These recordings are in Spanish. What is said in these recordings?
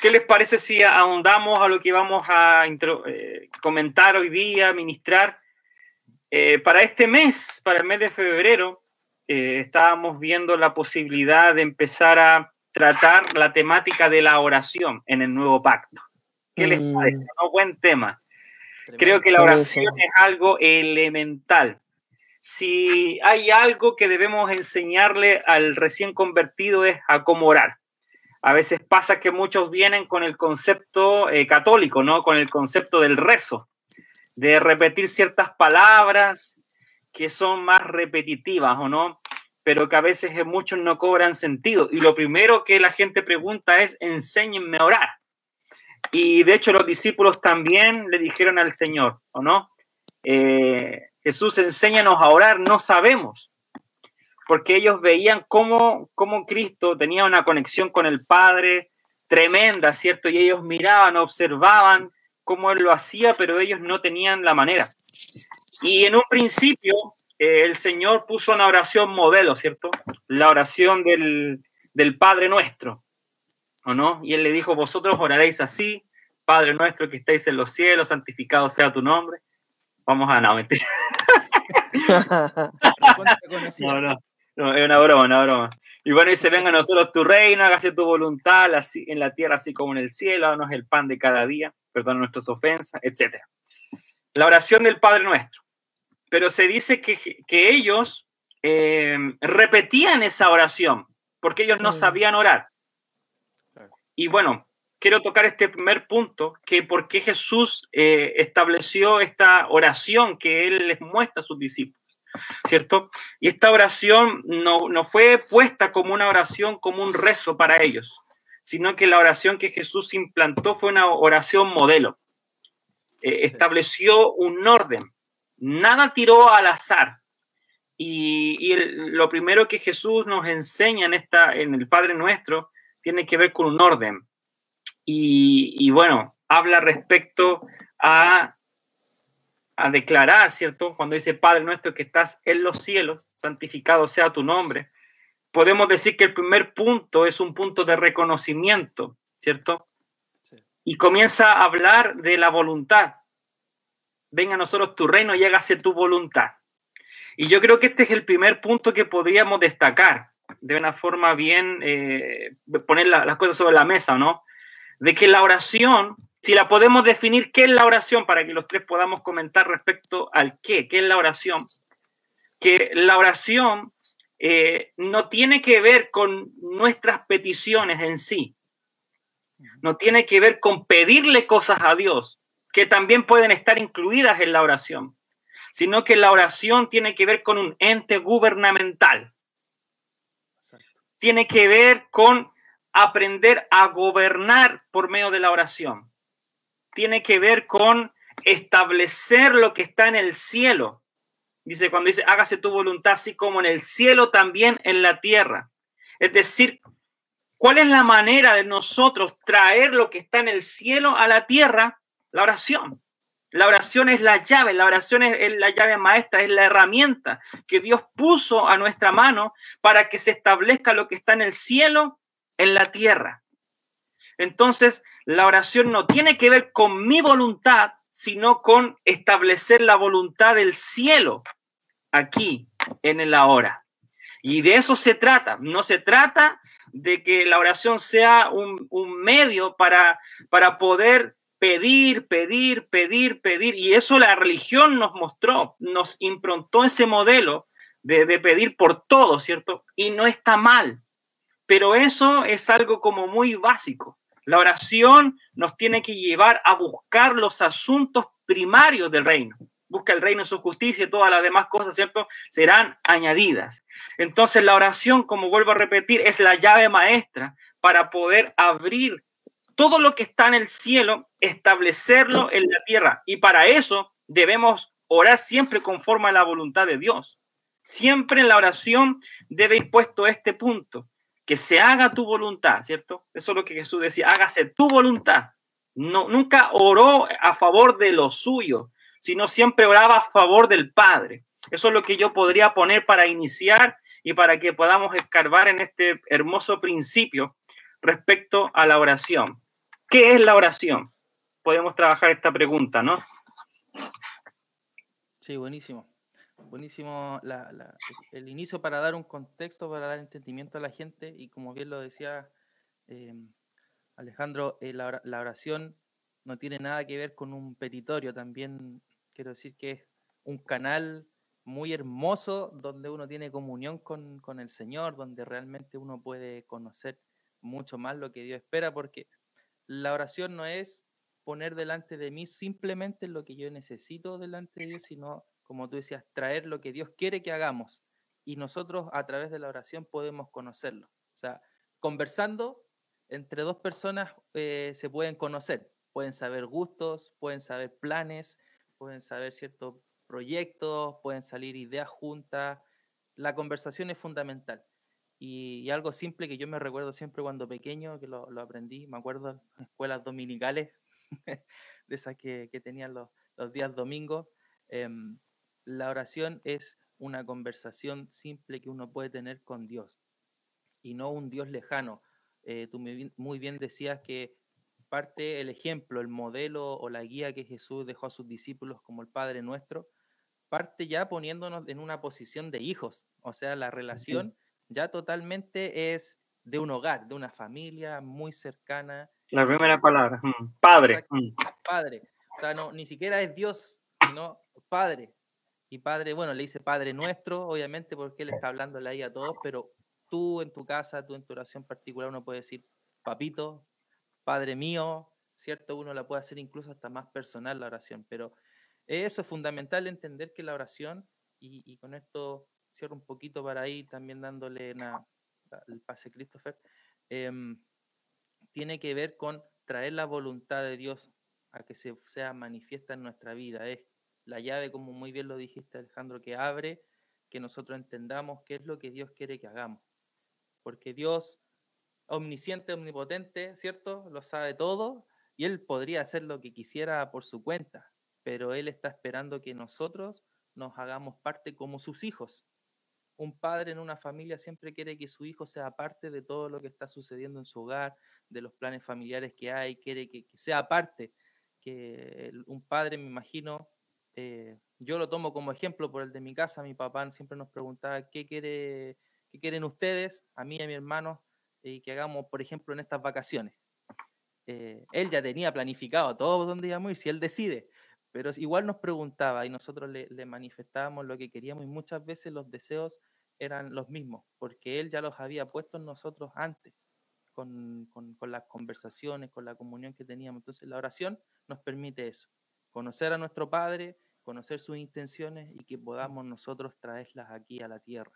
¿Qué les parece si ahondamos a lo que vamos a eh, comentar hoy día, ministrar? Eh, para este mes, para el mes de febrero, eh, estábamos viendo la posibilidad de empezar a tratar la temática de la oración en el nuevo pacto. ¿Qué les mm. parece? Un buen tema. Creo que la oración es algo elemental. Si hay algo que debemos enseñarle al recién convertido es a cómo orar. A veces pasa que muchos vienen con el concepto eh, católico, ¿no? Con el concepto del rezo, de repetir ciertas palabras que son más repetitivas, ¿o no? Pero que a veces muchos no cobran sentido. Y lo primero que la gente pregunta es, enséñenme a orar. Y de hecho los discípulos también le dijeron al Señor, ¿o no? Eh, Jesús, enséñanos a orar, no sabemos. Porque ellos veían cómo, cómo Cristo tenía una conexión con el Padre tremenda, ¿cierto? Y ellos miraban, observaban cómo Él lo hacía, pero ellos no tenían la manera. Y en un principio, eh, el Señor puso una oración modelo, ¿cierto? La oración del, del Padre nuestro. ¿o no? Y él le dijo, vosotros oraréis así, Padre nuestro que estáis en los cielos, santificado sea tu nombre. Vamos a no, mentir. no, no, no, es una broma, una broma. Y bueno, dice, venga a nosotros tu reino, hágase tu voluntad así, en la tierra así como en el cielo, danos el pan de cada día, perdona nuestras ofensas, etc. La oración del Padre nuestro. Pero se dice que, que ellos eh, repetían esa oración porque ellos no mm. sabían orar. Y bueno, quiero tocar este primer punto, que por qué Jesús eh, estableció esta oración que Él les muestra a sus discípulos, ¿cierto? Y esta oración no, no fue puesta como una oración, como un rezo para ellos, sino que la oración que Jesús implantó fue una oración modelo. Eh, estableció un orden, nada tiró al azar. Y, lo primero que Jesús nos enseña en, esta, en el Padre Nuestro tiene que ver con un orden. Y, bueno, habla respecto a, a declarar, ¿cierto? Cuando dice Padre nuestro que estás en los cielos, santificado sea tu nombre. Podemos decir que el primer punto es un punto de reconocimiento, ¿cierto? Y comienza a hablar de la voluntad. Venga a nosotros tu reino y hágase tu voluntad. Y yo creo que este es el primer punto que podríamos destacar de una forma bien, eh, poner las cosas sobre la mesa, ¿no? De que la oración, si la podemos definir, ¿qué es la oración? Para que los tres podamos comentar respecto al qué, qué es la oración. Que la oración eh, no tiene que ver con nuestras peticiones en sí, no tiene que ver con pedirle cosas a Dios, que también pueden estar incluidas en la oración, sino que la oración tiene que ver con un ente gubernamental tiene que ver con aprender a gobernar por medio de la oración. Tiene que ver con establecer lo que está en el cielo. Dice, cuando dice, hágase tu voluntad, así como en el cielo, también en la tierra. Es decir, ¿cuál es la manera de nosotros traer lo que está en el cielo a la tierra? La oración. La oración es la llave, la oración es, la llave maestra, es la herramienta que Dios puso a nuestra mano para que se establezca lo que está en el cielo, en la tierra. Entonces, la oración no tiene que ver con mi voluntad, sino con establecer la voluntad del cielo aquí, en el ahora. Y de eso se trata. No se trata de que la oración sea un, medio para, para poder pedir, pedir, pedir, pedir. Y eso la religión nos mostró, nos improntó ese modelo de, pedir por todo, ¿cierto? Y no está mal, pero eso es algo como muy básico. La oración nos tiene que llevar a buscar los asuntos primarios del reino. Busca el reino, su justicia y todas las demás cosas, ¿cierto? Serán añadidas. Entonces la oración, como vuelvo a repetir, es la llave maestra para poder abrir todo lo que está en el cielo, establecerlo en la tierra. Y para eso debemos orar siempre conforme a la voluntad de Dios. Siempre en la oración debe ir puesto este punto, que se haga tu voluntad, ¿cierto? Eso es lo que Jesús decía, hágase tu voluntad. No, nunca oró a favor de lo suyo, sino siempre oraba a favor del Padre. Eso es lo que yo podría poner para iniciar y para que podamos escarbar en este hermoso principio respecto a la oración. ¿Qué es la oración? Podemos trabajar esta pregunta, ¿no? Sí, buenísimo. Buenísimo el inicio para dar un contexto, para dar entendimiento a la gente y como bien lo decía eh, Alejandro, eh, la, oración no tiene nada que ver con un petitorio, también quiero decir que es un canal muy hermoso donde uno tiene comunión con, con el Señor, donde realmente uno puede conocer mucho más lo que Dios espera, porque la oración no es poner delante de mí simplemente lo que yo necesito delante de Dios, sino, como tú decías, traer lo que Dios quiere que hagamos. Y nosotros a través de la oración podemos conocerlo. O sea, conversando entre dos personas eh, se pueden conocer, pueden saber gustos, pueden saber planes, pueden saber ciertos proyectos, pueden salir ideas juntas. La conversación es fundamental. Y, algo simple que yo me recuerdo siempre cuando pequeño, que lo, aprendí, me acuerdo en escuelas dominicales, de esas que, tenían los, días domingos, em, la oración es una conversación simple que uno puede tener con Dios y no un Dios lejano. Eh, tú muy bien decías que parte el ejemplo, el modelo o la guía que Jesús dejó a sus discípulos como el Padre nuestro, parte ya poniéndonos en una posición de hijos. O sea, la relación ya totalmente es de un hogar, de una familia muy cercana. La primera palabra, mm, padre. Mm. Padre. O sea, no, ni siquiera es Dios, sino Padre. Y Padre, bueno, le dice Padre nuestro, obviamente, porque él está hablándole ahí a todos, pero tú en tu casa, tú en tu oración particular, uno puede decir, papito, Padre mío, ¿cierto? Uno la puede hacer incluso hasta más personal la oración, pero eso es fundamental entender que la oración, y con esto cierro un poquito para ahí, también dándole el pase Christopher, em, tiene que ver con traer la voluntad de Dios a que se sea manifiesta en nuestra vida. Es la llave, como muy bien lo dijiste Alejandro, que abre que nosotros entendamos qué es lo que Dios quiere que hagamos. Porque Dios, omnisciente, omnipotente, ¿cierto? Lo sabe todo y Él podría hacer lo que quisiera por su cuenta, pero Él está esperando que nosotros nos hagamos parte como sus hijos un padre en una familia siempre quiere que su hijo sea parte de todo lo que está sucediendo en su hogar, de los planes familiares que hay, quiere que, sea parte, que un padre, me imagino, eh, yo lo tomo como ejemplo por el de mi casa, mi papá siempre nos preguntaba qué, quiere, qué quieren ustedes, a mí y a mi hermano, y que hagamos, por ejemplo, en estas vacaciones. Eh, él ya tenía planificado todo donde íbamos ir, si él decide, pero igual nos preguntaba y nosotros le, manifestábamos lo que queríamos y muchas veces los deseos eran los mismos, porque Él ya los había puesto en nosotros antes, con, con, las conversaciones, con la comunión que teníamos. Entonces la oración nos permite eso, conocer a nuestro Padre, conocer sus intenciones y que podamos nosotros traerlas aquí a la tierra.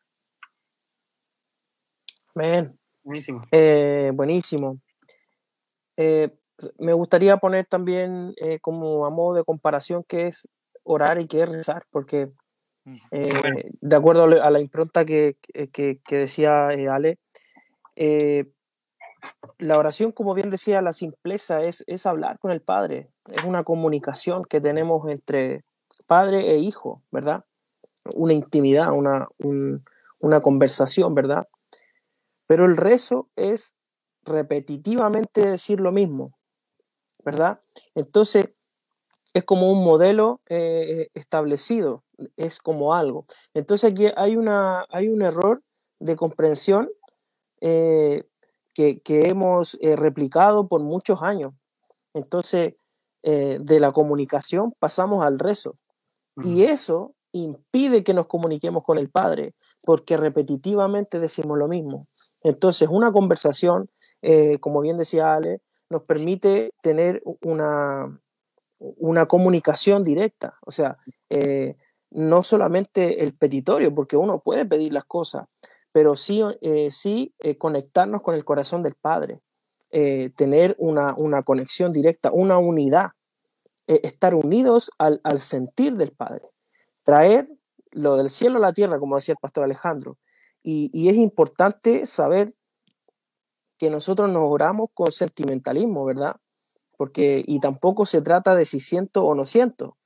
Bien. Buenísimo. Eh, buenísimo. Eh, me gustaría poner también eh, como a modo de comparación qué es orar y qué es rezar, porque eh, de acuerdo a la impronta que, que, decía eh, Ale, la oración, como bien decía, la simpleza es, es hablar con el Padre, es una comunicación que tenemos entre padre e hijo, ¿verdad? Una intimidad, una, una conversación, ¿verdad? Pero el rezo es repetitivamente decir lo mismo, ¿verdad? Entonces, es como un modelo eh, establecido, es como algo. Entonces, aquí hay, una, hay un error de comprensión eh, que, hemos eh, replicado por muchos años. Entonces, de la comunicación pasamos al rezo. Y eso impide que nos comuniquemos con el Padre, porque repetitivamente decimos lo mismo. Entonces, una conversación, como bien decía Ale, nos permite tener una, una comunicación directa. O sea, eh, no solamente el petitorio, porque uno puede pedir las cosas, pero sí, eh, sí eh, conectarnos con el corazón del Padre, tener una, conexión directa, una unidad, estar unidos al, sentir del Padre, traer lo del cielo a la tierra, como decía el pastor Alejandro. Y, y es importante saber que nosotros nos oramos con sentimentalismo, ¿verdad? Porque, y tampoco se trata de si siento o no siento.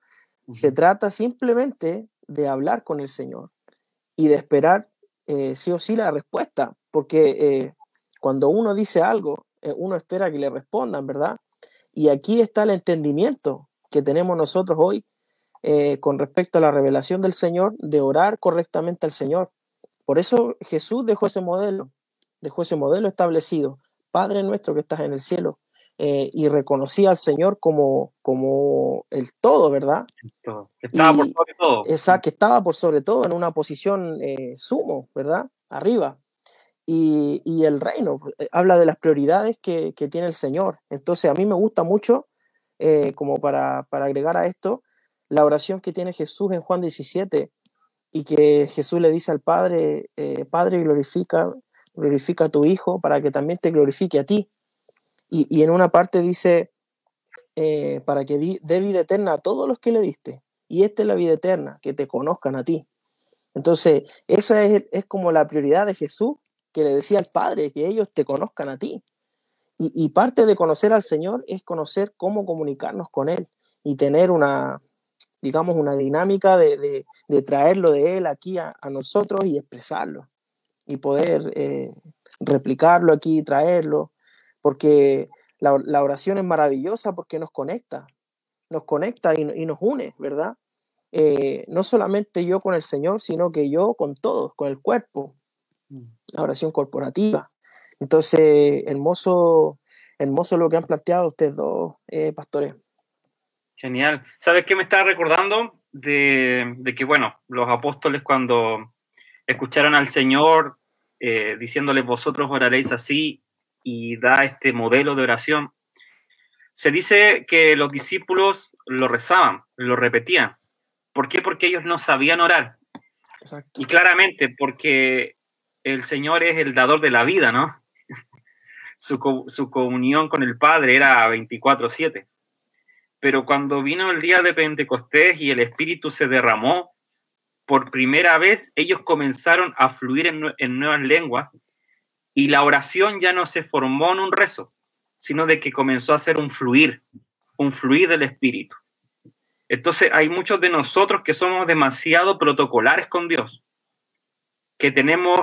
Se trata simplemente de hablar con el Señor y de esperar eh, sí o sí la respuesta, porque eh, cuando uno dice algo, eh, uno espera que le respondan, ¿verdad? y aquí está el entendimiento que tenemos nosotros hoy eh, con respecto a la revelación del Señor, de orar correctamente al Señor. Por eso Jesús dejó ese modelo, dejó ese modelo establecido. Padre nuestro que estás en el cielo, eh, y reconocía al Señor como, como el todo, ¿verdad? Estaba por sobre todo. Exacto, que estaba por sobre todo en una posición eh, sumo, ¿verdad? Arriba. Y, y, el reino, habla de las prioridades que, que, tiene el Señor. Entonces a mí me gusta mucho, como para, para, agregar a esto, la oración que tiene Jesús en Juan 17 y que Jesús le dice al Padre, Padre, glorifica, glorifica a tu Hijo para que también te glorifique a ti. Y, en una parte dice, eh, para que dé vida eterna a todos los que le diste. Y esta es la vida eterna, que te conozcan a ti. Entonces, esa es, es como la prioridad de Jesús, que le decía al Padre, que ellos te conozcan a ti. Y, parte de conocer al Señor es conocer cómo comunicarnos con Él y tener una, digamos, una dinámica de, de, traerlo de Él aquí a, nosotros y expresarlo y poder eh, replicarlo aquí, traerlo porque la, oración es maravillosa porque nos conecta, nos conecta y, nos une, ¿verdad? Eh, no solamente yo con el Señor, sino que yo con todos, con el cuerpo, mm. la oración corporativa. Entonces, hermoso, hermoso lo que han planteado ustedes dos, eh, pastores. Genial. ¿Sabes qué me está recordando? De, que, bueno, los apóstoles cuando escucharon al Señor eh, diciéndoles, vosotros oraréis así, y da este modelo de oración, se dice que los discípulos lo rezaban, lo repetían. ¿Por qué? Porque ellos no sabían orar. Y claramente porque el Señor es el dador de la vida, ¿no? Su, su comunión con el Padre era 24/7. Pero cuando vino el día de Pentecostés y el Espíritu se derramó, por primera vez ellos comenzaron a fluir en, en nuevas lenguas y la oración ya no se formó en un rezo, sino de que comenzó a ser un fluir, un fluir del Espíritu. Entonces hay muchos de nosotros que somos demasiado protocolares con Dios, que tenemos,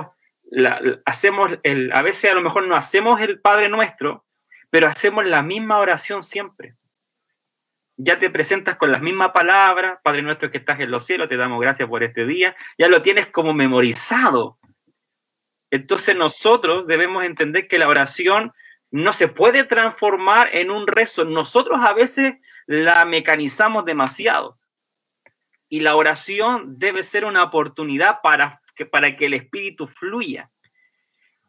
hacemos, el, a veces a lo mejor no hacemos el Padre Nuestro, pero hacemos la misma oración siempre. Ya te presentas con las mismas palabras, Padre Nuestro que estás en los cielos, te damos gracias por este día, ya lo tienes como memorizado, entonces nosotros debemos entender que la oración no se puede transformar en un rezo. Nosotros a veces la mecanizamos demasiado. Y la oración debe ser una oportunidad para que, para que el espíritu fluya.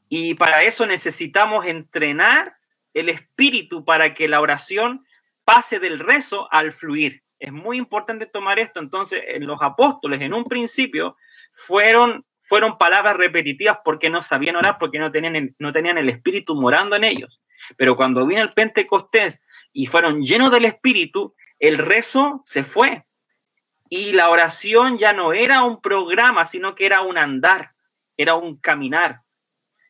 Y para eso necesitamos entrenar el espíritu para que la oración pase del rezo al fluir. Es muy importante tomar esto. Entonces, los apóstoles en un principio fueron fueron palabras repetitivas porque no sabían orar, porque no tenían, el, no tenían el Espíritu morando en ellos. Pero cuando vino el Pentecostés y fueron llenos del Espíritu, el rezo se fue. Y la oración ya no era un programa, sino que era un andar, era un caminar.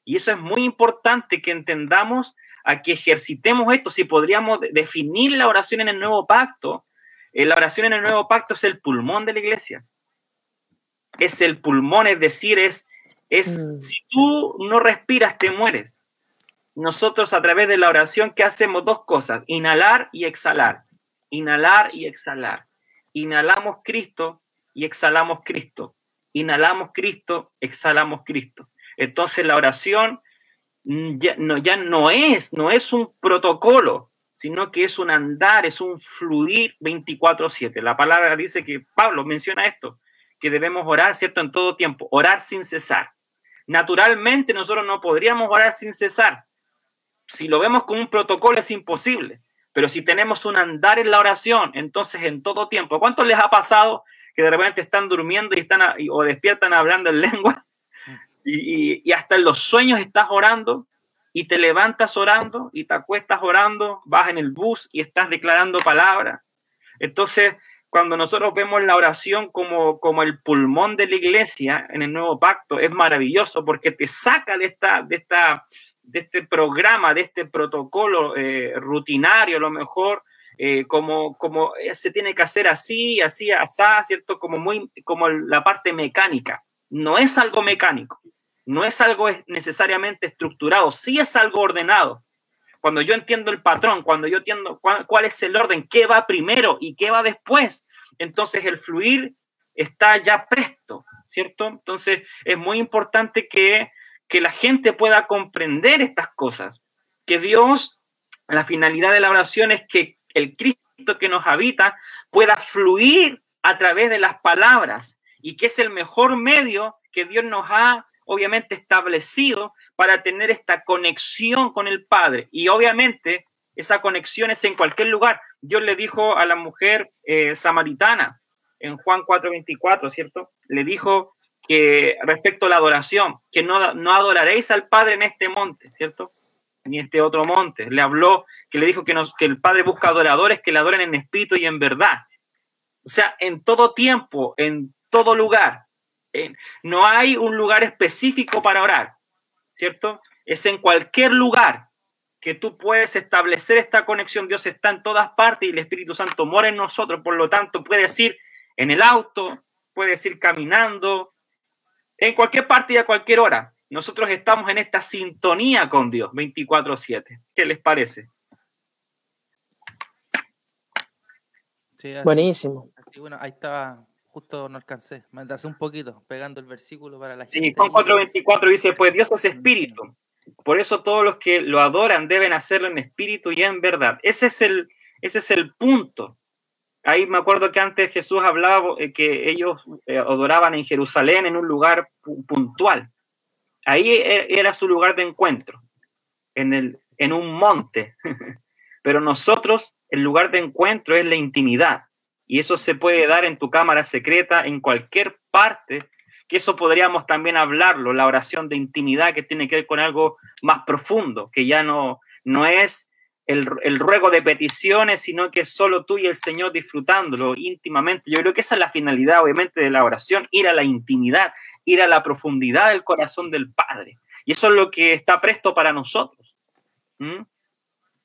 Y eso es muy importante que entendamos a que ejercitemos esto. Si podríamos definir la oración en el nuevo pacto, eh, la oración en el nuevo pacto es el pulmón de la iglesia es el pulmón, es decir, es, es mm. si tú no respiras, te mueres. Nosotros a través de la oración, ¿qué hacemos? Dos cosas, inhalar y exhalar. Inhalar y exhalar. Inhalamos Cristo y exhalamos Cristo. Inhalamos Cristo, exhalamos Cristo. Entonces la oración ya no, ya no es, no es un protocolo, sino que es un andar, es un fluir 24/7. La palabra dice que Pablo menciona esto, que debemos orar, ¿cierto? En todo tiempo, orar sin cesar. Naturalmente nosotros no podríamos orar sin cesar. Si lo vemos como un protocolo es imposible, pero si tenemos un andar en la oración, entonces en todo tiempo, ¿cuántos les ha pasado que de repente están durmiendo y están o despiertan hablando en lengua y, y hasta en los sueños estás orando y te levantas orando y te acuestas orando, vas en el bus y estás declarando palabras? Entonces, cuando nosotros vemos la oración como, como el pulmón de la iglesia en el nuevo pacto, es maravilloso porque te saca de, esta, de, esta, de este programa, de este protocolo eh, rutinario, a lo mejor, eh, como, como se tiene que hacer así, así, así, ¿cierto? Como, muy, como la parte mecánica. No es algo mecánico, no es algo necesariamente estructurado, sí es algo ordenado, cuando yo entiendo el patrón, cuando yo entiendo cuál, cuál es el orden, qué va primero y qué va después, entonces el fluir está ya presto, ¿cierto? Entonces es muy importante que, que la gente pueda comprender estas cosas, que Dios, la finalidad de la oración es que el Cristo que nos habita pueda fluir a través de las palabras y que es el mejor medio que Dios nos ha obviamente establecido para tener esta conexión con el Padre. Y obviamente esa conexión es en cualquier lugar. Dios le dijo a la mujer eh, samaritana en Juan 4:24, ¿cierto? Le dijo que respecto a la adoración, que no, no adoraréis al Padre en este monte, ¿cierto? Ni este otro monte. Le habló, que le dijo que, nos, que el Padre busca adoradores que le adoren en espíritu y en verdad. O sea, en todo tiempo, en todo lugar. no hay un lugar específico para orar, ¿cierto? Es en cualquier lugar que tú puedes establecer esta conexión. Dios está en todas partes y el Espíritu Santo mora en nosotros. Por lo tanto, puedes ir en el auto, puedes ir caminando, en cualquier parte y a cualquier hora. Nosotros estamos en esta sintonía con Dios 24/7. ¿Qué les parece? Buenísimo. bueno, ahí estaba, justo no alcancé, mandarse un poquito, pegando el versículo para la gente. Sí, Juan 4:24 dice, pues Dios es espíritu. Por eso todos los que lo adoran deben hacerlo en espíritu y en verdad. Ese es el, ese es el punto. Ahí me acuerdo que antes Jesús hablaba eh, que ellos eh, adoraban en Jerusalén en un lugar puntual. Ahí e, era su lugar de encuentro, en, el, en un monte. Pero nosotros, el lugar de encuentro es la intimidad. Y eso se puede dar en tu cámara secreta, en cualquier parte, que eso podríamos también hablarlo, la oración de intimidad que tiene que ver con algo más profundo, que ya no, no es el, ruego de peticiones, sino que solo tú y el Señor disfrutándolo íntimamente. Yo creo que esa es la finalidad, obviamente, de la oración, ir a la intimidad, ir a la profundidad del corazón del Padre. Y eso es lo que está presto para nosotros.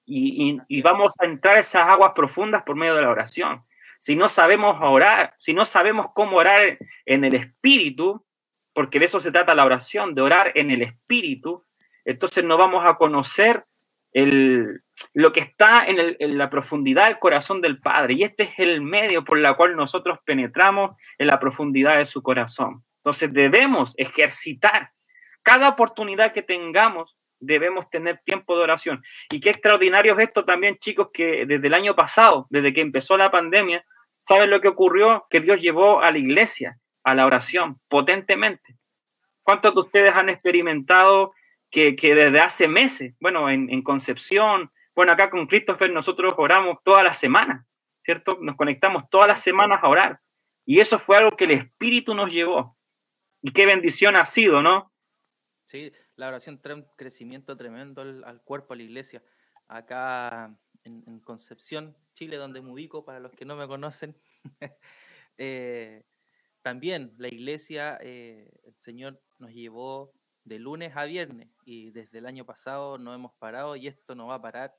Y, y, vamos a entrar a esas aguas profundas por medio de la oración. Si no sabemos orar, si no sabemos cómo orar en el Espíritu, porque de eso se trata la oración, de orar en el Espíritu, entonces no vamos a conocer el, lo que está en, la profundidad del corazón del Padre. Y este es el medio por el cual nosotros penetramos en la profundidad de su corazón. Entonces debemos ejercitar cada oportunidad que tengamos, debemos tener tiempo de oración. Y qué extraordinario es esto también, chicos, que desde el año pasado, desde que empezó la pandemia, ¿saben lo que ocurrió? Que Dios llevó a la iglesia a la oración potentemente. ¿Cuántos de ustedes han experimentado que, desde hace meses, bueno, en, Concepción, bueno, acá con Christopher nosotros oramos toda la semana, ¿cierto? Nos conectamos todas las semanas a orar. Y eso fue algo que el Espíritu nos llevó. Y qué bendición ha sido, ¿no? Sí, la oración trae un crecimiento tremendo al, cuerpo, a la iglesia. Acá en, Concepción, Chile, donde me ubico, para los que no me conocen, eh, también la iglesia, eh, el Señor nos llevó de lunes a viernes y desde el año pasado no hemos parado y esto no va a parar,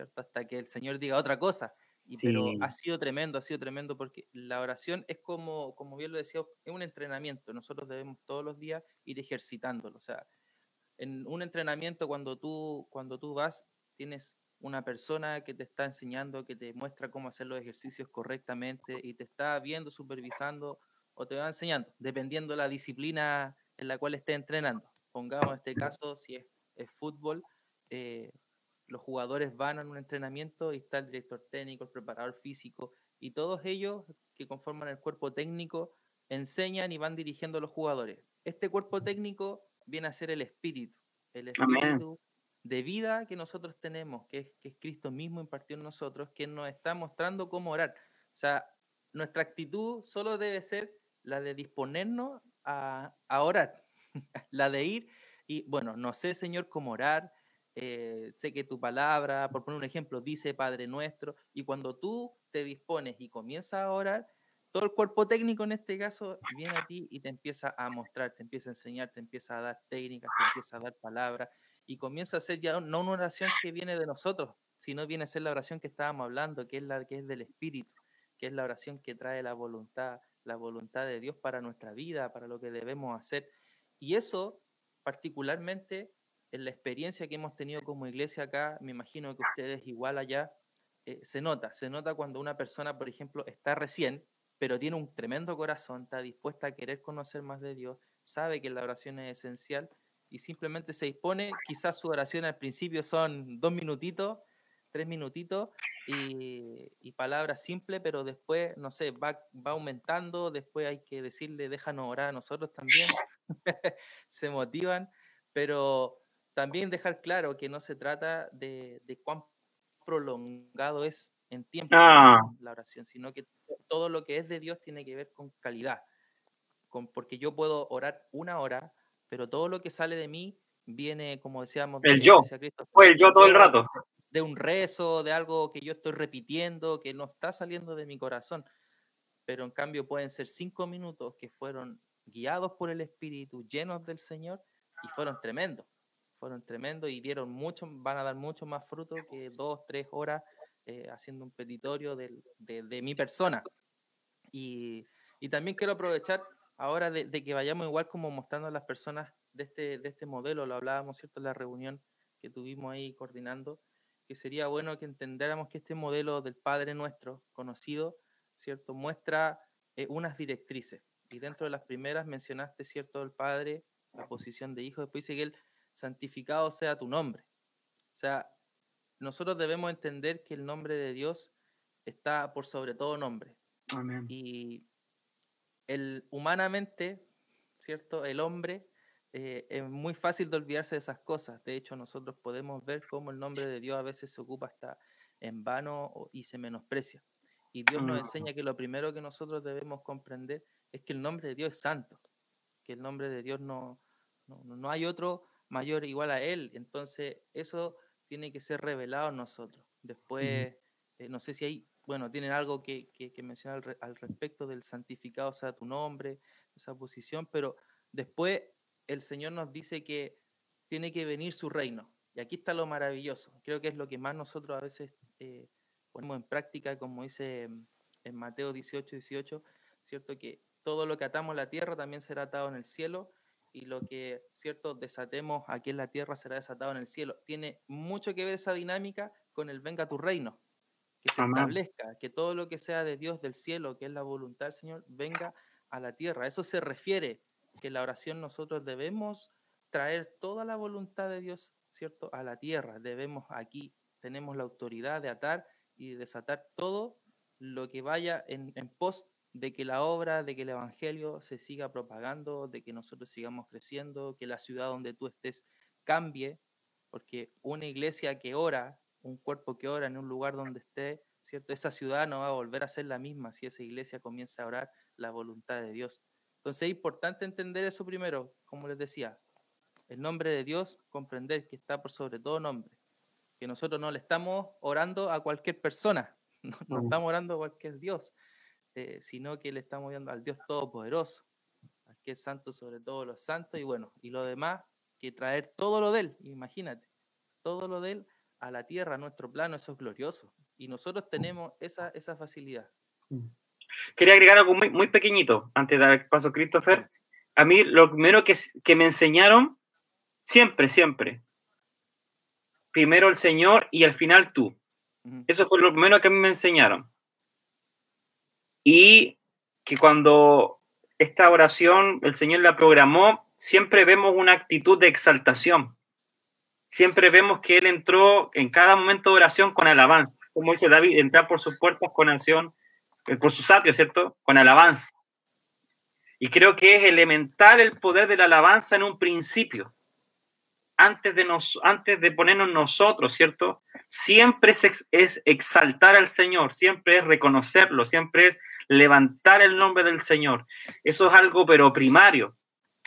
¿cierto? Hasta que el Señor diga otra cosa. Y, Pero ha sido tremendo, ha sido tremendo porque la oración es como, como bien lo decía, es un entrenamiento. Nosotros debemos todos los días ir ejercitándolo. O sea, en un entrenamiento cuando tú, cuando tú vas, tienes una persona que te está enseñando, que te muestra cómo hacer los ejercicios correctamente y te está viendo, supervisando o te va enseñando, dependiendo de la disciplina en la cual esté entrenando. Pongamos este caso, si es, fútbol, eh, los jugadores van a un entrenamiento y está el director técnico, el preparador físico y todos ellos que conforman el cuerpo técnico enseñan y van dirigiendo a los jugadores. Este cuerpo técnico viene a ser el espíritu, el espíritu de vida que nosotros tenemos, que es, que es Cristo mismo impartió en nosotros, que nos está mostrando cómo orar. O sea, nuestra actitud solo debe ser la de disponernos a, orar, la de ir y, bueno, no sé, Señor, cómo orar, eh, sé que tu palabra, por poner un ejemplo, dice Padre nuestro, y cuando tú te dispones y comienzas a orar, todo el cuerpo técnico en este caso viene a ti y te empieza a mostrar, te empieza a enseñar, te empieza a dar técnicas, te empieza a dar palabras y comienza a ser ya no una oración que viene de nosotros, sino viene a ser la oración que estábamos hablando, que es la que es del Espíritu, que es la oración que trae la voluntad, la voluntad de Dios para nuestra vida, para lo que debemos hacer. Y eso particularmente en la experiencia que hemos tenido como iglesia acá, me imagino que ustedes igual allá, eh, se nota, se nota cuando una persona, por ejemplo, está recién, pero tiene un tremendo corazón, está dispuesta a querer conocer más de Dios, sabe que la oración es esencial y simplemente se dispone, quizás su oración al principio son dos minutitos, tres minutitos y, palabras simples, pero después, no sé, va, va aumentando, después hay que decirle, déjanos orar a nosotros también, se motivan, pero también dejar claro que no se trata de, de cuán prolongado es en tiempo ah. la oración, sino que todo lo que es de Dios tiene que ver con calidad, con, porque yo puedo orar una hora, pero todo lo que sale de mí viene, como decíamos, el yo, fue el yo todo el rato. De un rezo, de algo que yo estoy repitiendo, que no está saliendo de mi corazón, pero en cambio pueden ser cinco minutos que fueron guiados por el Espíritu, llenos del Señor, y fueron tremendos, fueron tremendos y dieron mucho, van a dar mucho más fruto que dos, tres horas eh, haciendo un petitorio de, de, mi persona. Y, y, también quiero aprovechar ahora de, de, que vayamos igual como mostrando a las personas de este, de este modelo, lo hablábamos, ¿cierto?, en la reunión que tuvimos ahí coordinando, que sería bueno que entendiéramos que este modelo del Padre Nuestro, conocido, ¿cierto?, muestra eh, unas directrices. Y dentro de las primeras mencionaste, ¿cierto?, el Padre, la posición de hijo, después dice que el santificado sea tu nombre. O sea, nosotros debemos entender que el nombre de Dios está por sobre todo nombre. Amén. Y el, humanamente, ¿cierto? El hombre eh, es muy fácil de olvidarse de esas cosas. De hecho, nosotros podemos ver cómo el nombre de Dios a veces se ocupa hasta en vano y se menosprecia. Y Dios nos enseña que lo primero que nosotros debemos comprender es que el nombre de Dios es santo, que el nombre de Dios no, no, no hay otro mayor igual a Él. Entonces, eso tiene que ser revelado en nosotros. Después, eh, no sé si hay, bueno, tienen algo que, que, mencionar al, respecto del santificado sea tu nombre, esa posición, pero después el Señor nos dice que tiene que venir su reino. Y aquí está lo maravilloso. Creo que es lo que más nosotros a veces eh, ponemos en práctica, como dice en Mateo 18, 18, ¿cierto? Que todo lo que atamos en la tierra también será atado en el cielo y lo que, cierto, desatemos aquí en la tierra será desatado en el cielo. Tiene mucho que ver esa dinámica con el venga tu reino, que se establezca, que todo lo que sea de Dios del cielo, que es la voluntad del Señor, venga a la tierra. Eso se refiere que la oración nosotros debemos traer toda la voluntad de Dios, ¿cierto?, a la tierra. Debemos aquí, tenemos la autoridad de atar y desatar todo lo que vaya en, en pos de que la obra, de que el Evangelio se siga propagando, de que nosotros sigamos creciendo, que la ciudad donde tú estés cambie, porque una iglesia que ora, un cuerpo que ora en un lugar donde esté, ¿cierto? Esa ciudad no va a volver a ser la misma si esa iglesia comienza a orar la voluntad de Dios. Entonces es importante entender eso primero, como les decía, el nombre de Dios, comprender que está por sobre todo nombre, que nosotros no le estamos orando a cualquier persona, no, estamos orando a cualquier Dios, eh, sino que le estamos viendo al Dios Todopoderoso, al que es santo sobre todos los santos, y bueno, y lo demás, que traer todo lo de Él, imagínate, todo lo de Él a la tierra, a nuestro plano, eso es glorioso. Y nosotros tenemos esa, esa facilidad. Mm. Quería agregar algo muy, muy pequeñito antes de dar paso a Christopher. A mí lo primero que, que me enseñaron, siempre, siempre, primero el Señor y al final tú. Eso fue lo primero que a mí me enseñaron. Y que cuando esta oración el Señor la programó, siempre vemos una actitud de exaltación. Siempre vemos que Él entró en cada momento de oración con alabanza. Como dice David, entrar por sus puertas con acción, eh, por sus atrios, ¿cierto? Con alabanza. Y creo que es elemental el poder de la alabanza en un principio. Antes de, nos, antes de ponernos nosotros, ¿cierto? Siempre es, es exaltar al Señor, siempre es reconocerlo, siempre es levantar el nombre del Señor. Eso es algo pero primario.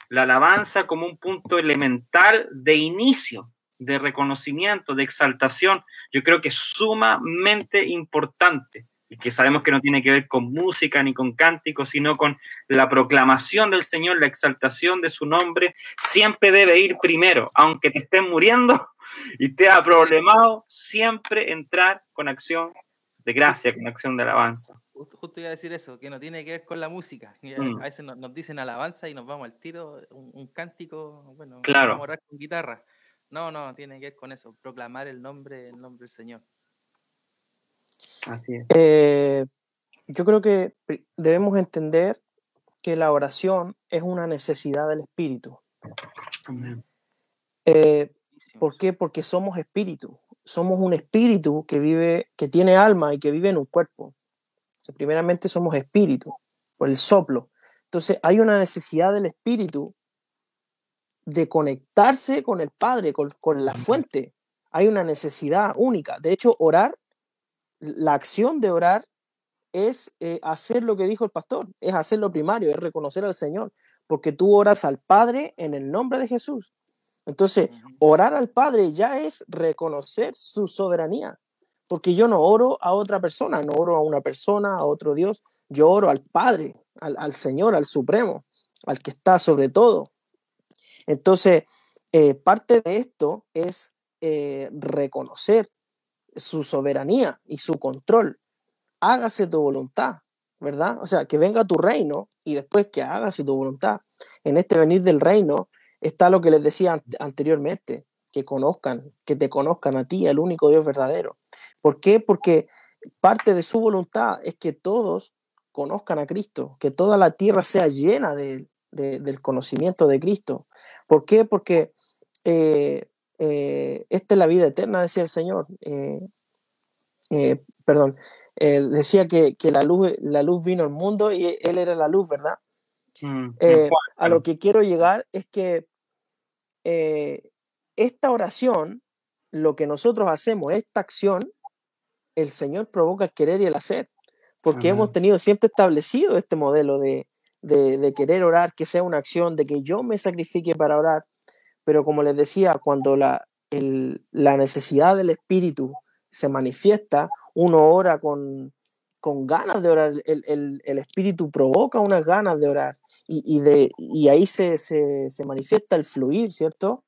La alabanza como un punto elemental de inicio, de reconocimiento, de exaltación, yo creo que es sumamente importante y que sabemos que no tiene que ver con música ni con cánticos, sino con la proclamación del Señor, la exaltación de su nombre, siempre debe ir primero, aunque te estés muriendo y te ha problemado, siempre entrar con acción de gracia, con acción de alabanza. Justo, iba a decir eso, que no tiene que ver con la música. Mm. A veces nos, dicen alabanza y nos vamos al tiro, un, cántico, bueno, claro. vamos a orar con guitarra. No, no, tiene que ver con eso, proclamar el nombre, el nombre del Señor. Así es. Eh, yo creo que debemos entender que la oración es una necesidad del espíritu. Eh, ¿Por qué? Porque somos espíritu. Somos un espíritu que vive, que tiene alma y que vive en un cuerpo. primeramente somos espíritu, por el soplo. Entonces hay una necesidad del espíritu de conectarse con el Padre, con, la fuente. Hay una necesidad única. De hecho, orar, la acción de orar es eh, hacer lo que dijo el pastor, es hacer lo primario, es reconocer al Señor, porque tú oras al Padre en el nombre de Jesús. Entonces, orar al Padre ya es reconocer su soberanía, porque yo no oro a otra persona, no oro a una persona, a otro Dios, yo oro al Padre, al Señor, al Supremo, al que está sobre todo. Entonces, eh, parte de esto es eh, reconocer su soberanía y su control. Hágase tu voluntad, ¿verdad? O sea, que venga tu reino y después que hágase tu voluntad. En este venir del reino está lo que les decía anteriormente, que conozcan, que te conozcan a ti, el único Dios verdadero. ¿Por qué? Porque parte de su voluntad es que todos conozcan a Cristo, que toda la tierra sea llena de del conocimiento de Cristo. ¿Por qué? Porque eh, eh, esta es la vida eterna, decía el Señor. Eh, perdón, decía que, la, luz, la luz vino al mundo y Él era la luz, ¿verdad? Mm, a lo que quiero llegar es que esta oración, lo que nosotros hacemos, esta acción, el Señor provoca el querer y el hacer, porque hemos tenido siempre establecido este modelo de, de, querer orar, que sea una acción, de que yo me sacrifique para orar. Pero como les decía, cuando la, la necesidad del espíritu se manifiesta, uno ora con, con ganas de orar, el, espíritu provoca unas ganas de orar y, de, y ahí se, manifiesta el fluir, ¿cierto?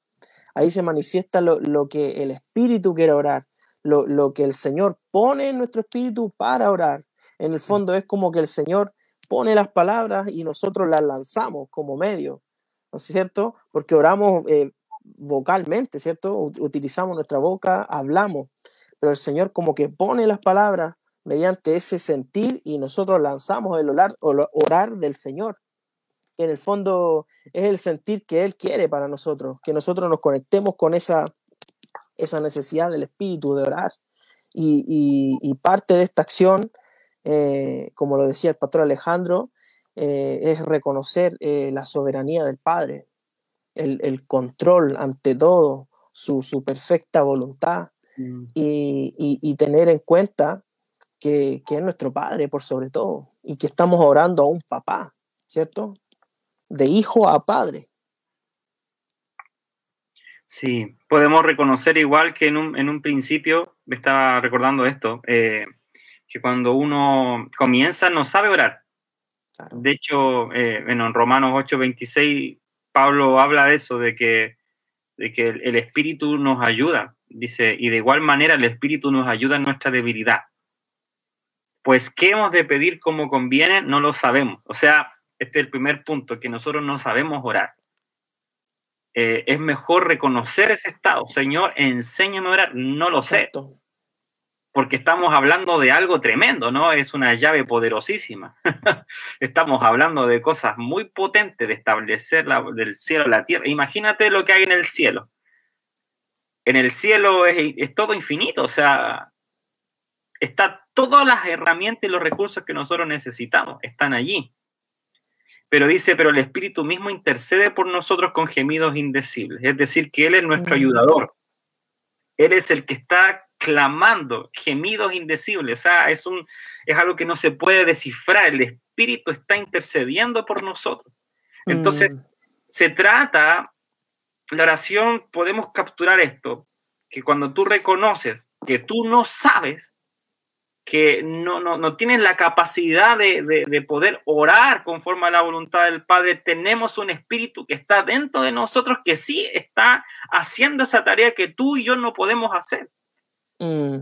Ahí se manifiesta lo, que el espíritu quiere orar, lo, lo, que el Señor pone en nuestro espíritu para orar. En el fondo es como que el Señor pone las palabras y nosotros las lanzamos como medio, ¿no es cierto? Porque oramos eh, vocalmente, ¿cierto? Utilizamos nuestra boca, hablamos, pero el Señor como que pone las palabras mediante ese sentir y nosotros lanzamos el orar, orar del Señor. En el fondo es el sentir que Él quiere para nosotros, que nosotros nos conectemos con esa, esa necesidad del Espíritu de orar. Y, y parte de esta acción eh, como lo decía el pastor Alejandro, eh, es reconocer eh, la soberanía del Padre, el, control ante todo, su, perfecta voluntad mm. y, tener en cuenta que, es nuestro Padre por sobre todo y que estamos orando a un papá, ¿cierto? De hijo a padre. Sí, podemos reconocer igual que en un, en un principio, me estaba recordando esto, que cuando uno comienza no sabe orar. De hecho, eh, en Romanos 8:26, Pablo habla de eso, de que, de que el, Espíritu nos ayuda. Dice, y de igual manera el Espíritu nos ayuda en nuestra debilidad. Pues, ¿qué hemos de pedir como conviene? No lo sabemos. O sea, este es el primer punto, que nosotros no sabemos orar. Eh, es mejor reconocer ese estado. Señor, enséñame a orar. No lo sé porque estamos hablando de algo tremendo, ¿no? Es una llave poderosísima. estamos hablando de cosas muy potentes, de establecer la, del cielo a la tierra. Imagínate lo que hay en el cielo. En el cielo es, todo infinito, o sea, está todas las herramientas y los recursos que nosotros necesitamos, están allí. Pero dice, pero el Espíritu mismo intercede por nosotros con gemidos indecibles, es decir, que Él es nuestro ayudador. Él es el que está clamando, gemidos indecibles. O sea, es, un, es algo que no se puede descifrar. El Espíritu está intercediendo por nosotros. Entonces, mm. se trata, la oración, podemos capturar esto, que cuando tú reconoces que tú no sabes, que no, no, tienes la capacidad de, de, poder orar conforme a la voluntad del Padre, tenemos un espíritu que está dentro de nosotros que sí está haciendo esa tarea que tú y yo no podemos hacer. Mm.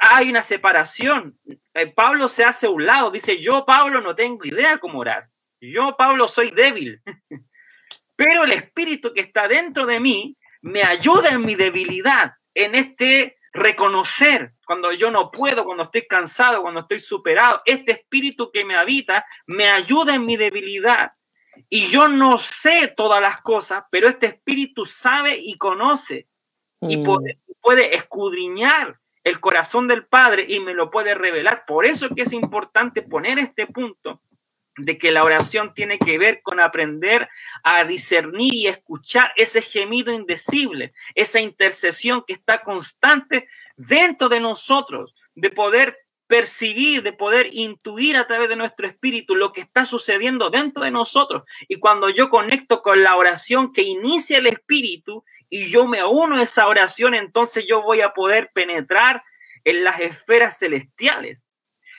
hay una separación. Eh, Pablo se hace a un lado, dice, yo Pablo no tengo idea cómo orar. Yo Pablo soy débil. Pero el espíritu que está dentro de mí me ayuda en mi debilidad, en este reconocer cuando yo no puedo, cuando estoy cansado, cuando estoy superado. Este espíritu que me habita me ayuda en mi debilidad. Y yo no sé todas las cosas, pero este espíritu sabe y conoce y mm. Puede, escudriñar el corazón del Padre y me lo puede revelar. Por eso es que es importante poner este punto de que la oración tiene que ver con aprender a discernir y escuchar ese gemido indecible, esa intercesión que está constante dentro de nosotros, de poder percibir, de poder intuir a través de nuestro espíritu lo que está sucediendo dentro de nosotros. Y cuando yo conecto con la oración que inicia el espíritu y yo me uno a esa oración, entonces yo voy a poder penetrar en las esferas celestiales.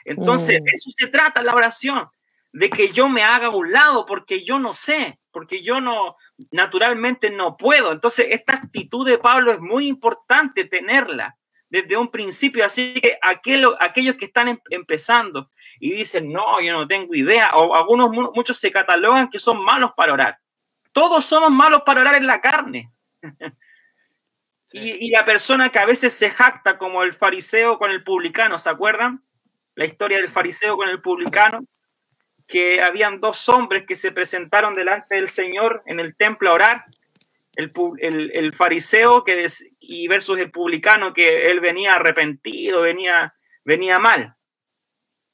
Entonces, mm. eso se trata la oración, de que yo me haga a un lado porque yo no sé, porque yo no, naturalmente no puedo. Entonces, esta actitud de Pablo es muy importante tenerla desde un principio. Así que aquellos que están em, empezando y dicen, no, yo no tengo idea, o algunos, muchos se catalogan que son malos para orar. Todos somos malos para orar en la carne. y, y, la persona que a veces se jacta como el fariseo con el publicano, ¿se acuerdan? La historia del fariseo con el publicano que habían dos hombres que se presentaron delante del Señor en el templo a orar, el, el, fariseo que y versus el publicano que él venía arrepentido, venía, venía mal.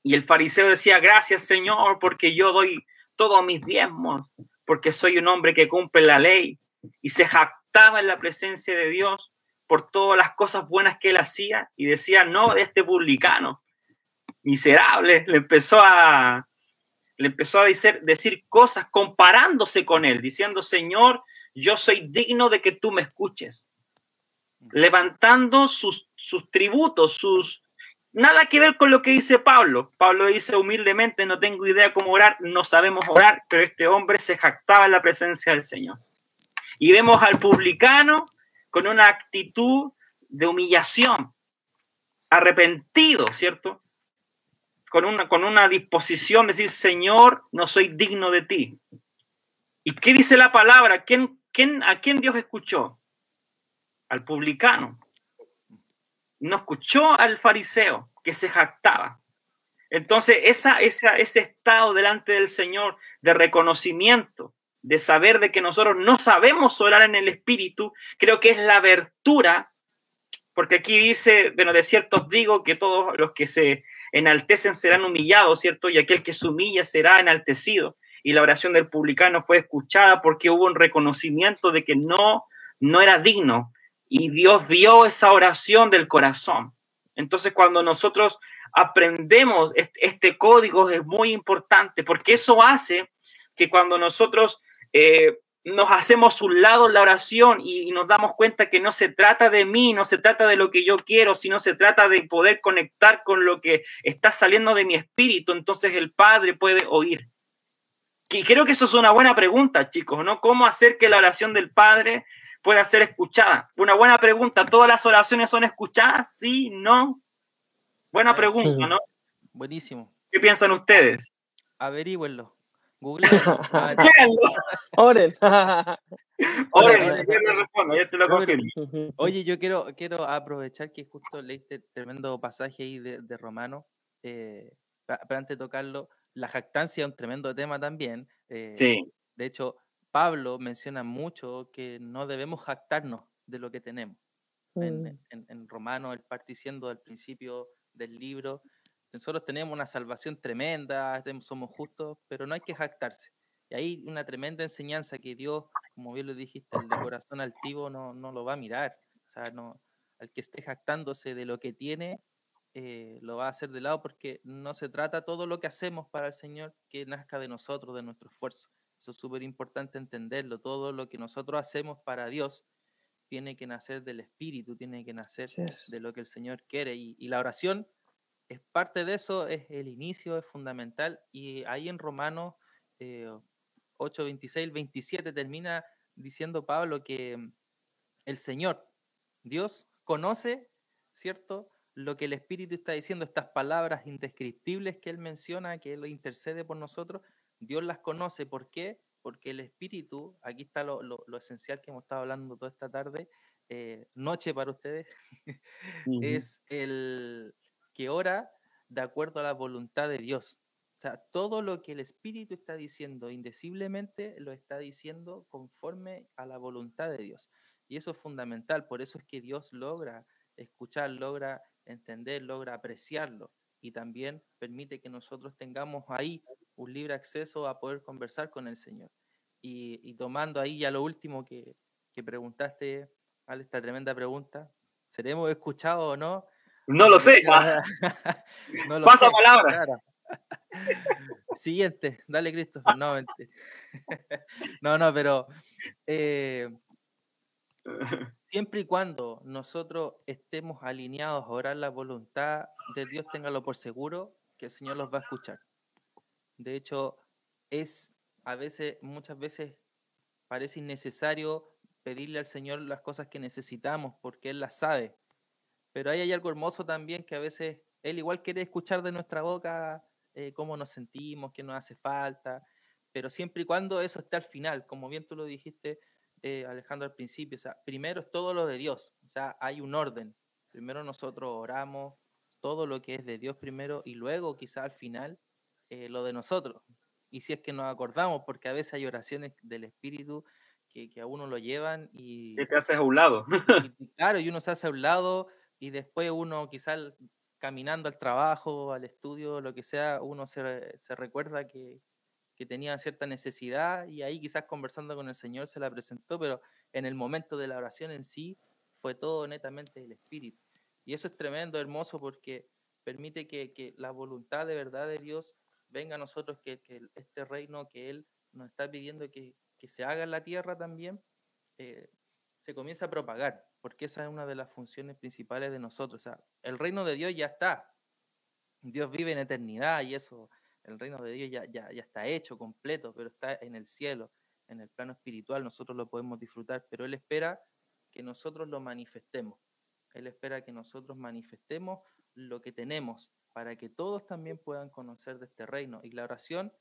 Y el fariseo decía, gracias Señor, porque yo doy todos mis diezmos, porque soy un hombre que cumple la ley. Y se en la presencia de Dios por todas las cosas buenas que él hacía y decía, no, de este publicano, miserable, le empezó a, le empezó a decir, decir cosas comparándose con él, diciendo, Señor, yo soy digno de que tú me escuches. Levantando sus, sus tributos, sus... Nada que ver con lo que dice Pablo. Pablo dice humildemente, no tengo idea cómo orar, no sabemos orar, pero este hombre se jactaba en la presencia del Señor. Y vemos al publicano con una actitud de humillación, arrepentido, ¿cierto? con una, con una disposición de decir, Señor, no soy digno de ti. ¿Y qué dice la palabra? ¿Quién, quién, ¿A quién Dios escuchó? Al publicano. No escuchó al fariseo que se jactaba. Entonces, esa, esa, ese estado delante del Señor de reconocimiento, de saber de que nosotros no sabemos orar en el Espíritu, creo que es la abertura, porque aquí dice, bueno, de ciertos digo que todos los que se enaltecen serán humillados, ¿cierto? Y aquel que se humilla será enaltecido. Y la oración del publicano fue escuchada porque hubo un reconocimiento de que no, no era digno. Y Dios dio esa oración del corazón. Entonces, cuando nosotros aprendemos este, código es muy importante porque eso hace que cuando nosotros eh, nos hacemos un lado en la oración y, nos damos cuenta que no se trata de mí, no se trata de lo que yo quiero, sino se trata de poder conectar con lo que está saliendo de mi espíritu, entonces el Padre puede oír. Y creo que eso es una buena pregunta, chicos, ¿no? ¿Cómo hacer que la oración del Padre pueda ser escuchada? Una buena pregunta. ¿Todas las oraciones son escuchadas? Sí, no. Buena pregunta, ¿no? Buenísimo. ¿Qué piensan ustedes? Averígüenlo. Google. Oren. Oren, te lo Oye, yo quiero, quiero aprovechar que justo leíste tremendo pasaje ahí de, de Romano. Eh, para, antes de tocarlo, la jactancia es un tremendo tema también. Eh, sí. De hecho, Pablo menciona mucho que no debemos jactarnos de lo que tenemos. En, mm. en, en, Romano, él parte diciendo al principio del libro nosotros tenemos una salvación tremenda, somos justos, pero no hay que jactarse. Y hay una tremenda enseñanza que Dios, como bien lo dijiste, el de corazón altivo no, no lo va a mirar. O sea, no, al que esté jactándose de lo que tiene, eh, lo va a hacer de lado porque no se trata todo lo que hacemos para el Señor que nazca de nosotros, de nuestro esfuerzo. Eso es súper importante entenderlo. Todo lo que nosotros hacemos para Dios tiene que nacer del Espíritu, tiene que nacer de lo que el Señor quiere. y la oración es parte de eso, es el inicio, es fundamental. Y ahí en Romanos eh, 8, 26, 27 termina diciendo Pablo que mm, el Señor, Dios, conoce, ¿cierto? Lo que el Espíritu está diciendo, estas palabras indescriptibles que Él menciona, que Él intercede por nosotros, Dios las conoce. ¿Por qué? porque el espíritu, aquí está lo, lo, lo esencial que hemos estado hablando toda esta tarde, eh, noche para ustedes, es el que ora de acuerdo a la voluntad de Dios. O sea, todo lo que el Espíritu está diciendo indeciblemente lo está diciendo conforme a la voluntad de Dios. Y eso es fundamental, por eso es que Dios logra escuchar, logra entender, logra apreciarlo y también permite que nosotros tengamos ahí un libre acceso a poder conversar con el Señor. Y, tomando ahí ya lo último que, que preguntaste, Ale, esta tremenda pregunta, ¿seremos escuchados o no? No lo sé. no Pasa palabra. Siguiente, dale Christopher. No, no, no, pero eh, siempre y cuando nosotros estemos alineados a orar la voluntad de Dios, téngalo por seguro que el Señor los va a escuchar. De hecho, es a veces, muchas veces parece innecesario pedirle al Señor las cosas que necesitamos porque Él las sabe. Pero ahí hay algo hermoso también que a veces Él igual quiere escuchar de nuestra boca eh, cómo nos sentimos, qué nos hace falta, pero siempre y cuando eso esté al final, como bien tú lo dijiste, eh, Alejandro, al principio, o sea, primero es todo lo de Dios, o sea, hay un orden. Primero nosotros oramos todo lo que es de Dios primero y luego quizá al final eh, lo de nosotros. Y si es que nos acordamos, porque a veces hay oraciones del Espíritu que, que a uno lo llevan y... Que te haces a un lado. claro, y uno se hace a un lado y después uno quizás caminando al trabajo, al estudio, lo que sea, uno se, se recuerda que, que, tenía cierta necesidad y ahí quizás conversando con el Señor se la presentó, pero en el momento de la oración en sí fue todo netamente el Espíritu. Y eso es tremendo, hermoso, porque permite que, que la voluntad de verdad de Dios venga a nosotros, que, que este reino que Él nos está pidiendo que, se haga en la tierra también, eh, se comienza a propagar, porque esa es una de las funciones principales de nosotros. O sea, el reino de Dios ya está. Dios vive en eternidad y eso, el reino de Dios ya, ya, ya está hecho, completo, pero está en el cielo, en el plano espiritual, nosotros lo podemos disfrutar, pero Él espera que nosotros lo manifestemos. Él espera que nosotros manifestemos lo que tenemos para que todos también puedan conocer de este reino. Y la oración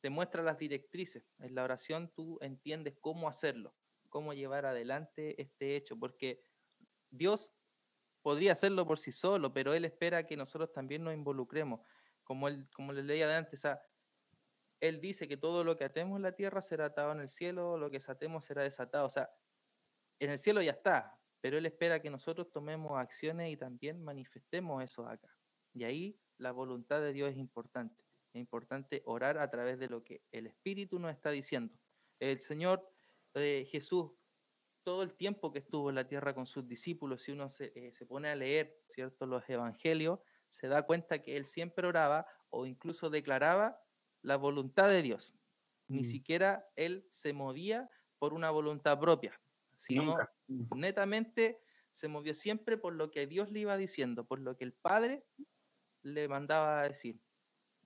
te muestra las directrices. En la oración tú entiendes cómo hacerlo cómo llevar adelante este hecho, porque Dios podría hacerlo por sí solo, pero Él espera que nosotros también nos involucremos. Como, él, como les leía de antes, Él dice que todo lo que atemos en la tierra será atado en el cielo, lo que desatemos será desatado. O sea, en el cielo ya está, pero Él espera que nosotros tomemos acciones y también manifestemos eso acá. Y ahí la voluntad de Dios es importante. Es importante orar a través de lo que el Espíritu nos está diciendo. El Señor Jesús todo el tiempo que estuvo en la tierra con sus discípulos, si uno se, eh, se, pone a leer ¿cierto? los evangelios, se da cuenta que él siempre oraba o incluso declaraba la voluntad de Dios. Ni mm. siquiera él se movía por una voluntad propia, sino netamente se movió siempre por lo que Dios le iba diciendo, por lo que el Padre le mandaba a decir.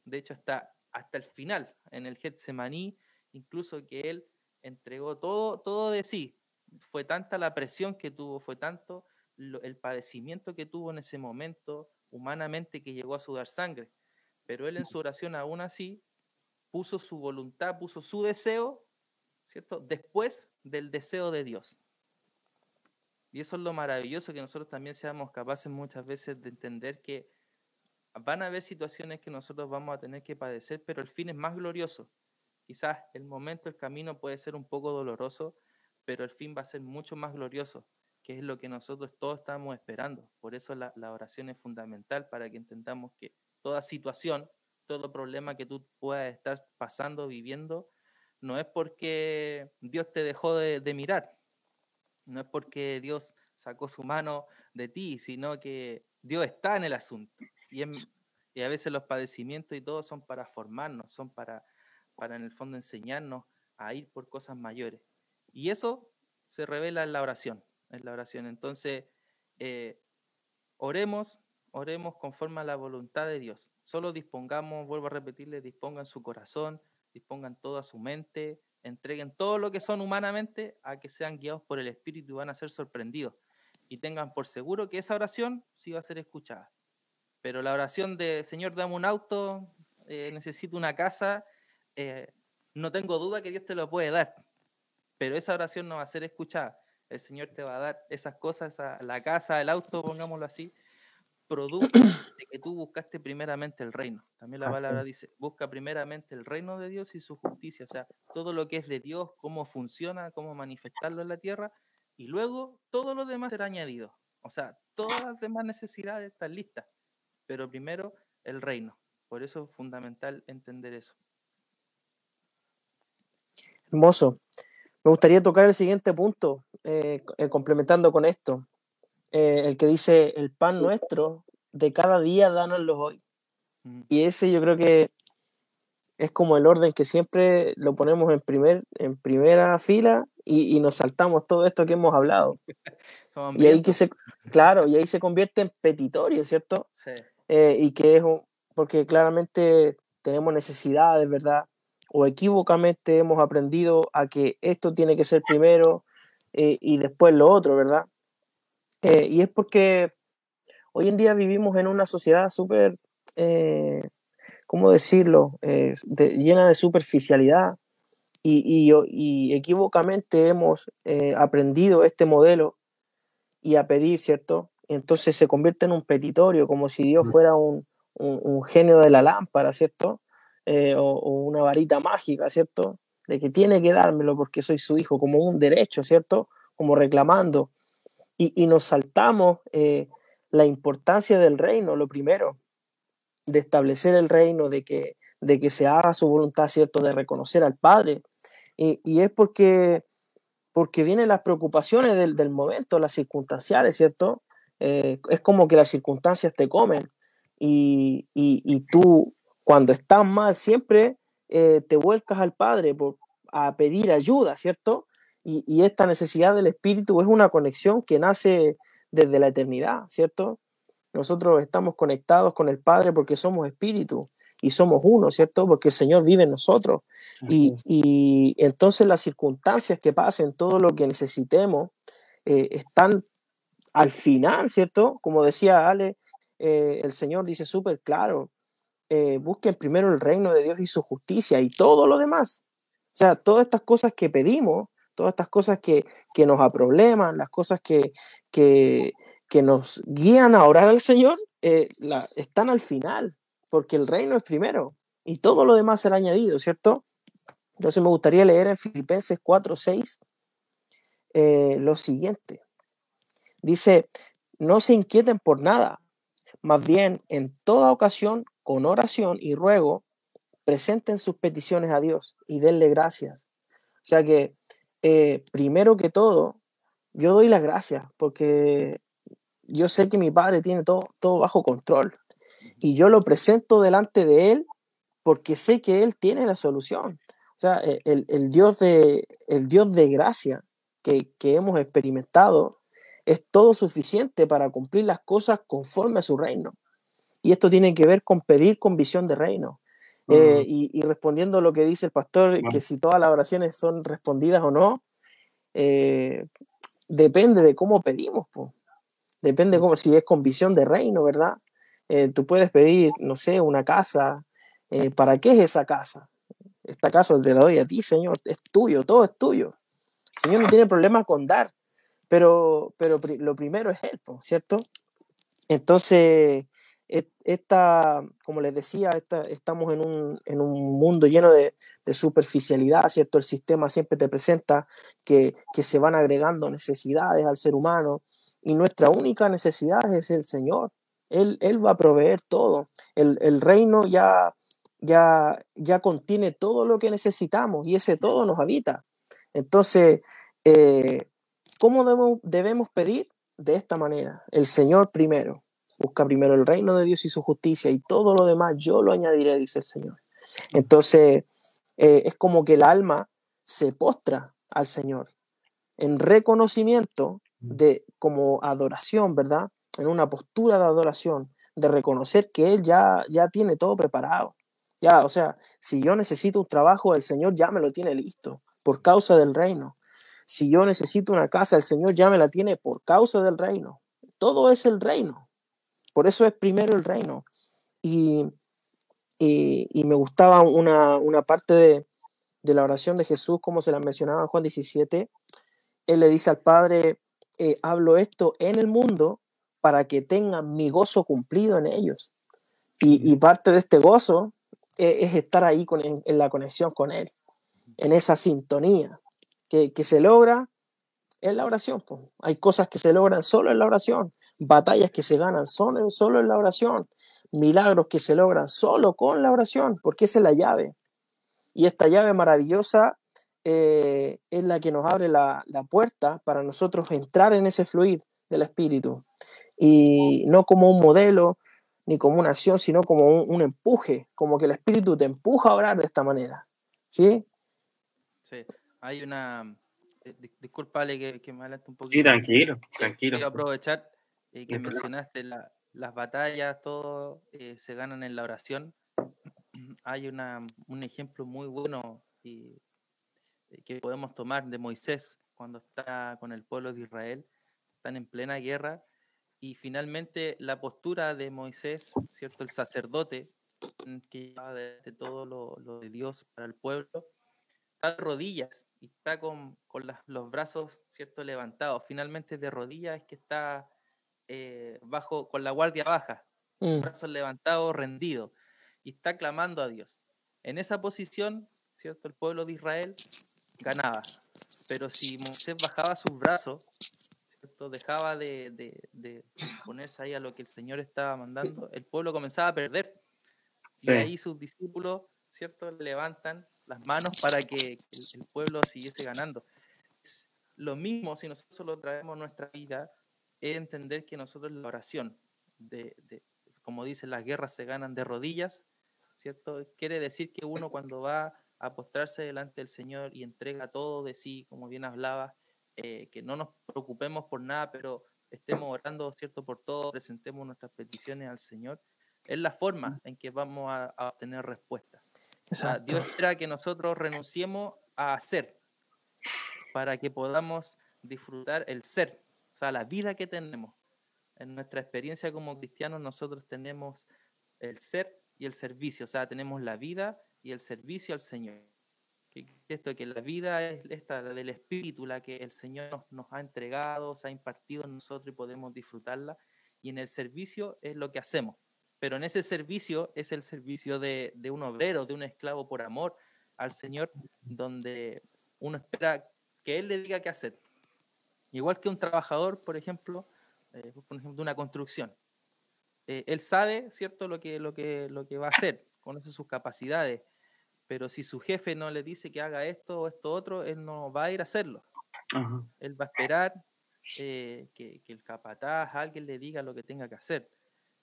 De hecho, hasta, hasta el final, en el Getsemaní, incluso que él entregó todo, todo de sí. Fue tanta la presión que tuvo, fue tanto el padecimiento que tuvo en ese momento humanamente que llegó a sudar sangre. Pero él en su oración aún así puso su voluntad, puso su deseo, ¿cierto? Después del deseo de Dios. Y eso es lo maravilloso, que nosotros también seamos capaces muchas veces de entender que van a haber situaciones que nosotros vamos a tener que padecer, pero el fin es más glorioso. Quizás el momento, el camino puede ser un poco doloroso, pero el fin va a ser mucho más glorioso, que es lo que nosotros todos estamos esperando. Por eso la, oración es fundamental para que entendamos que toda situación, todo problema que tú puedas estar pasando, viviendo, no es porque Dios te dejó de, mirar, no es porque Dios sacó su mano de ti, sino que Dios está en el asunto. Y, y, a veces los padecimientos y todo son para formarnos, son para para en el fondo enseñarnos a ir por cosas mayores. Y eso se revela en la oración, en la oración. Entonces, eh, oremos, oremos conforme a la voluntad de Dios. Solo dispongamos, vuelvo a repetirle, dispongan su corazón, dispongan toda su mente, entreguen todo lo que son humanamente a que sean guiados por el Espíritu y van a ser sorprendidos. Y tengan por seguro que esa oración sí va a ser escuchada. Pero la oración de Señor, dame un auto, eh, necesito una casa, eh, no tengo duda que Dios te lo puede dar, pero esa oración no va a ser escuchada. El Señor te va a dar esas cosas, la casa, el auto, pongámoslo así, producto de que tú buscaste primeramente el reino. También la palabra dice, busca primeramente el reino de Dios y su justicia, o sea, todo lo que es de Dios, cómo funciona, cómo manifestarlo en la tierra, y luego todo lo demás será añadido. O sea, todas las demás necesidades están listas, pero primero el reino. Por eso es fundamental entender eso. Hermoso. Me gustaría tocar el siguiente punto, eh, eh, complementando con esto. Eh, el que dice, el pan nuestro de cada día, dánoslo hoy. Mm. Y ese yo creo que es como el orden que siempre lo ponemos en, primer, en primera fila y, nos saltamos todo esto que hemos hablado. y ahí que se, claro, y ahí se convierte en petitorio, ¿cierto? Sí. y que es porque claramente tenemos necesidades, ¿verdad? O equivocamente hemos aprendido a que esto tiene que ser primero eh, y después lo otro, ¿verdad? Eh, y es porque hoy en día vivimos en una sociedad súper, eh, ¿cómo decirlo?, llena de superficialidad y, y, equivocamente hemos aprendido este modelo y a pedir, ¿cierto? Entonces se convierte en un petitorio, como si Dios fuera un, un genio de la lámpara, ¿cierto? Eh, o, una varita mágica, ¿cierto? De que tiene que dármelo porque soy su hijo, como un derecho, ¿cierto? Como reclamando. Y, nos saltamos eh, la importancia del reino, lo primero, de establecer el reino, de que, de que se haga su voluntad, ¿cierto? De reconocer al Padre. Y, es porque, porque vienen las preocupaciones del, del momento, las circunstanciales, ¿cierto? Eh, es como que las circunstancias te comen y, y, y tú cuando estás mal, siempre eh, te vuelcas al Padre por, a pedir ayuda, ¿cierto? Y, esta necesidad del Espíritu es una conexión que nace desde la eternidad, ¿cierto? Nosotros estamos conectados con el Padre porque somos espíritu y somos uno, ¿cierto? Porque el Señor vive en nosotros. Y, entonces las circunstancias que pasen, todo lo que necesitemos, eh, están al final, ¿cierto? Como decía Ale, eh, el Señor dice súper claro, eh, busquen primero el reino de Dios y su justicia y todo lo demás. O sea, todas estas cosas que pedimos, todas estas cosas que, que nos aprobleman, las cosas que, que, nos guían a orar al Señor, eh, la, están al final, porque el reino es primero y todo lo demás será añadido, ¿cierto? Entonces me gustaría leer en Filipenses 4, 6 eh, lo siguiente. Dice, no se inquieten por nada, más bien en toda ocasión con oración y ruego, presenten sus peticiones a Dios y denle gracias. O sea que, eh, primero que todo, yo doy las gracias porque yo sé que mi Padre tiene todo, todo bajo control y yo lo presento delante de Él porque sé que Él tiene la solución. O sea, e, el, Dios, de, el Dios de gracia que, que hemos experimentado es todo suficiente para cumplir las cosas conforme a su reino. Y esto tiene que ver con pedir con visión de reino. Eh, y, respondiendo a lo que dice el pastor, que si todas las oraciones son respondidas o no, eh, depende de cómo pedimos. Depende cómo, si es con visión de reino, ¿verdad? Eh, tú puedes pedir, no sé, una casa. ¿Para qué es esa casa? Esta casa te la doy a ti, Señor. Es tuyo, todo es tuyo. El Señor no tiene problema con dar, pero, pero lo primero es Él, ¿cierto? Entonces, esta, como les decía, estamos en un, en un, mundo lleno de, de, superficialidad, ¿cierto? El sistema siempre te presenta que, que, se van agregando necesidades al ser humano y nuestra única necesidad es el Señor. Él, él va a proveer todo. El, el, reino ya, ya, ya contiene todo lo que necesitamos y ese todo nos habita. Entonces, eh, ¿cómo debemos, debemos pedir? De esta manera, el Señor primero, Busca primero el reino de Dios y su justicia y todo lo demás yo lo añadiré, dice el Señor. Entonces, eh, es como que el alma se postra al Señor en reconocimiento de como adoración, ¿verdad? En una postura de adoración, de reconocer que Él ya, ya tiene todo preparado. Ya, o sea, si yo necesito un trabajo, el Señor ya me lo tiene listo por causa del reino. Si yo necesito una casa, el Señor ya me la tiene por causa del reino. Todo es el reino. Por eso es primero el reino. Y, y, me gustaba una, una parte de, de la oración de Jesús, como se la mencionaba en Juan 17, él le dice al Padre, eh, hablo esto en el mundo para que tengan mi gozo cumplido en ellos. Y, parte de este gozo eh, es, estar ahí con, en, la conexión con Él, en esa sintonía que, que se logra en la oración. Hay cosas que se logran solo en la oración, batallas que se ganan solo, solo en la oración, milagros que se logran solo con la oración, porque esa es la llave. Y esta llave maravillosa eh, es la que nos abre la, la, puerta para nosotros entrar en ese fluir del Espíritu. Y no como un modelo ni como una acción, sino como un, empuje, como que el Espíritu te empuja a orar de esta manera. ¿Sí? Sí, hay una... Eh, disculpale que, que, me adelante un poquito. Sí, tranquilo, tranquilo. Quiero aprovechar eh, que mencionaste las batallas, todo se ganan en la oración. Hay una, un ejemplo muy bueno y eh, que podemos tomar de Moisés cuando está con el pueblo de Israel, están en plena guerra y finalmente la postura de Moisés, ¿cierto? El sacerdote mm, que lleva de, todo lo, de Dios para el pueblo, está de rodillas y está con, con los brazos, ¿cierto? Levantados. Finalmente de rodillas es que está eh, bajo, con la guardia baja, mm. brazos levantados, rendido, y está clamando a Dios. En esa posición, ¿cierto? El pueblo de Israel ganaba. Pero si Moisés bajaba sus brazos, ¿cierto? dejaba de, ponerse ahí a lo que el Señor estaba mandando, el pueblo comenzaba a perder. Y ahí sus discípulos, ¿cierto? Levantan las manos para que el, pueblo siguiese ganando. Lo mismo si nosotros lo traemos a nuestra vida, es entender que nosotros la oración, de, como dicen, las guerras se ganan de rodillas, ¿cierto? Quiere decir que uno cuando va a postrarse delante del Señor y entrega todo de sí, como bien hablaba, eh, que no nos preocupemos por nada, pero estemos orando, ¿cierto? Por todo, presentemos nuestras peticiones al Señor, es la forma en que vamos a, obtener respuesta. Dios espera que nosotros renunciemos a hacer para que podamos disfrutar el ser, o la vida que tenemos. En nuestra experiencia como cristianos nosotros tenemos el ser y el servicio, o sea, tenemos la vida y el servicio al Señor. Que esto que la vida es esta del Espíritu, la que el Señor nos, ha entregado, se ha impartido en nosotros y podemos disfrutarla. Y en el servicio es lo que hacemos. Pero en ese servicio es el servicio de, de un obrero, de un esclavo por amor al Señor, donde uno espera que Él le diga qué hacer. Igual que un trabajador, por ejemplo, eh, por ejemplo, de una construcción. Eh, él sabe, ¿cierto?, lo que, lo, que, lo que va a hacer, conoce sus capacidades, pero si su jefe no le dice que haga esto o esto otro, él no va a ir a hacerlo. Él va a esperar eh, que, el capataz, alguien le diga lo que tenga que hacer.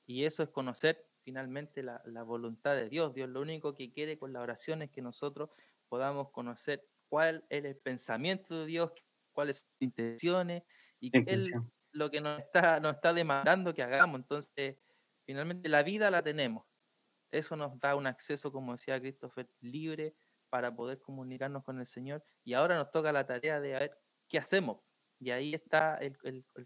Y eso es conocer finalmente la, voluntad de Dios. Dios lo único que quiere con la oración es que nosotros podamos conocer cuál es el pensamiento de Dios, cuáles son sus intenciones y qué es lo que nos está, nos está demandando que hagamos. Entonces, finalmente la vida la tenemos. Eso nos da un acceso, como decía Christopher, libre para poder comunicarnos con el Señor. Y ahora nos toca la tarea de ver qué hacemos. Y ahí está el,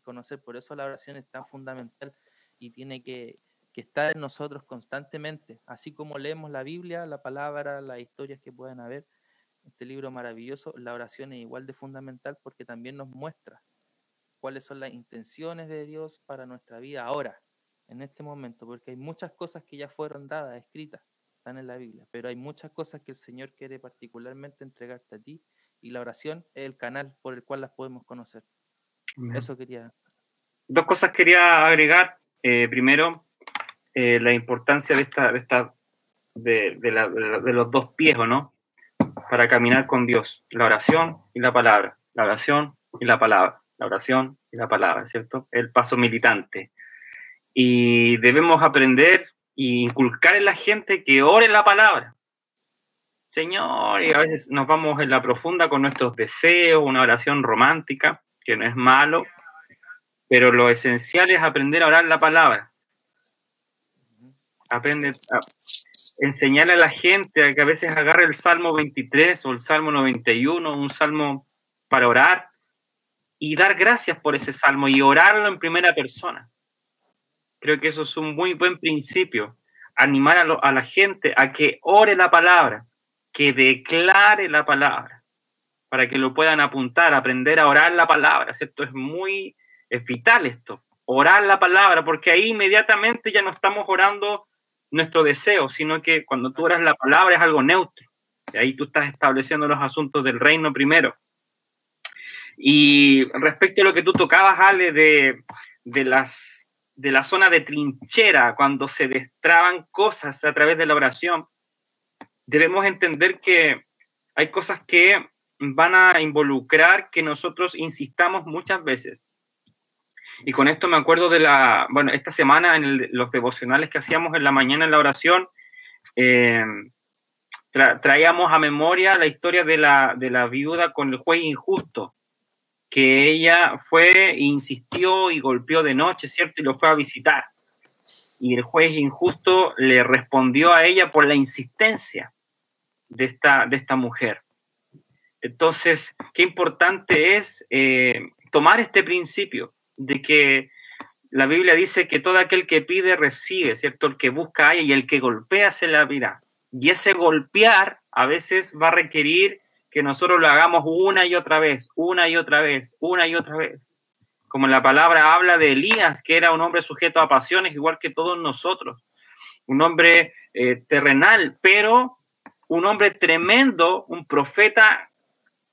conocer. Por eso la oración es tan fundamental y tiene que, estar en nosotros constantemente. Así como leemos la Biblia, la palabra, las historias que puedan haber, este libro maravilloso, la oración es igual de fundamental porque también nos muestra cuáles son las intenciones de Dios para nuestra vida ahora en este momento, porque hay muchas cosas que ya fueron dadas, escritas, están en la Biblia, pero hay muchas cosas que el Señor quiere particularmente entregarte a ti y la oración es el canal por el cual las podemos conocer. Eso quería. Dos cosas quería agregar. Eh, primero, eh, la importancia de esta, de, esta de, de, los dos pies, no? Para caminar con Dios, la oración y la palabra, la oración y la palabra, la oración y la palabra, ¿cierto? El paso militante y debemos aprender e inculcar en la gente que ore la palabra. Señor, y a veces nos vamos en la profunda con nuestros deseos, una oración romántica, que no es malo, pero lo esencial es aprender a orar la palabra. Aprende a enseñarle a la gente a que a veces agarre el Salmo 23 o el Salmo 91, un salmo para orar, y dar gracias por ese salmo y orarlo en primera persona. Creo que eso es un muy buen principio. Animar a, la gente a que ore la palabra. que declare la palabra, para que lo puedan apuntar, aprender a orar la palabra, ¿cierto? Es muy, es vital esto, orar la palabra, porque ahí inmediatamente ya no estamos orando nuestro deseo, sino que cuando tú oras la palabra es algo neutro. Y ahí tú estás estableciendo los asuntos del reino primero. Y respecto a lo que tú tocabas, Ale, de, de, las, de la zona de trinchera, cuando se destraban cosas a través de la oración, debemos entender que hay cosas que van a involucrar que nosotros insistamos muchas veces. Y con esto me acuerdo de la, bueno, esta semana en los devocionales que hacíamos en la mañana en la oración, eh, traíamos a memoria la historia de la, de la viuda con el juez injusto, que ella fue, insistió y golpeó de noche, ¿cierto? Y lo fue a visitar. Y el juez injusto le respondió a ella por la insistencia de esta, de esta mujer. Entonces, qué importante es eh, tomar este principio de que la Biblia dice que todo aquel que pide recibe, ¿cierto? El que busca haya y el que golpea se la abrirá. Y ese golpear a veces va a requerir que nosotros lo hagamos una y otra vez, una y otra vez, una y otra vez. Como la palabra habla de Elías, que era un hombre sujeto a pasiones, igual que todos nosotros. Un hombre eh, terrenal, pero un hombre tremendo, un profeta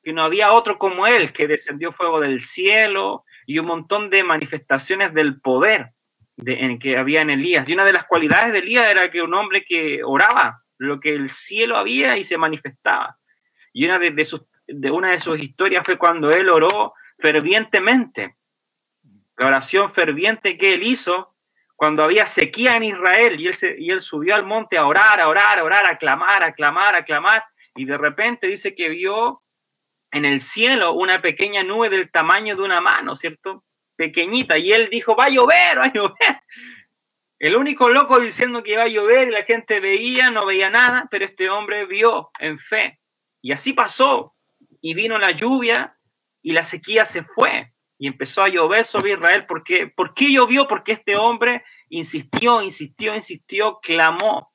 que no había otro como él, que descendió fuego del cielo, y un montón de manifestaciones del poder de, en que había en Elías. Y una de las cualidades de Elías era que un hombre que oraba lo que el cielo había y se manifestaba. Y una de, sus, de una de sus historias fue cuando él oró fervientemente. La oración ferviente que él hizo cuando había sequía en Israel y él, y él subió al monte a orar, a orar, a orar, a clamar, a clamar, a clamar. Y de repente dice que vio en el cielo una pequeña nube del tamaño de una mano, ¿cierto? Pequeñita. Y él dijo, va a llover, va a llover. El único loco diciendo que iba a llover y la gente veía, no veía nada, pero este hombre vio en fe. Y así pasó. Y vino la lluvia y la sequía se fue. Y empezó a llover sobre Israel. ¿Por qué? ¿Por qué llovió? Porque este hombre insistió, insistió, insistió, clamó.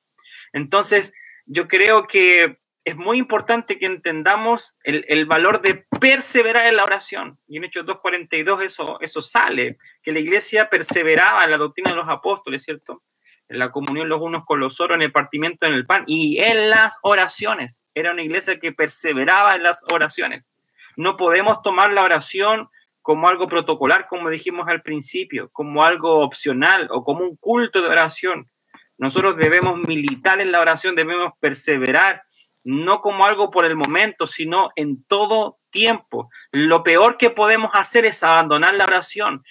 Entonces, yo creo que es muy importante que entendamos el, valor de perseverar en la oración. Y en Hechos 2.42 eso, eso sale, que la iglesia perseveraba en la doctrina de los apóstoles, ¿cierto? En la comunión los unos con los otros, en el partimiento en el pan y en las oraciones. Era una iglesia que perseveraba en las oraciones. No podemos tomar la oración como algo protocolar, como dijimos al principio, como algo opcional o como un culto de oración. Nosotros debemos militar en la oración, debemos perseverar no como algo por el momento, sino en todo tiempo. Lo peor que podemos hacer es abandonar la oración.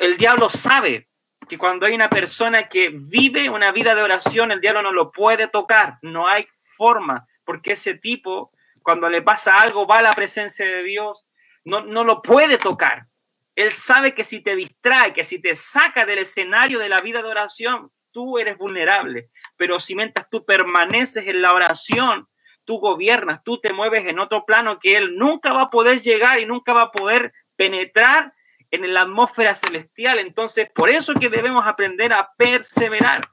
el diablo sabe que cuando hay una persona que vive una vida de oración, el diablo no lo puede tocar, no hay forma, porque ese tipo, cuando le pasa algo, va a la presencia de Dios, no, no lo puede tocar. Él sabe que si te distrae, que si te saca del escenario de la vida de oración, tú eres vulnerable. Pero si mientras tú permaneces en la oración, tú gobiernas, tú te mueves en otro plano que Él nunca va a poder llegar y nunca va a poder penetrar en la atmósfera celestial. Entonces, por eso que debemos aprender a perseverar.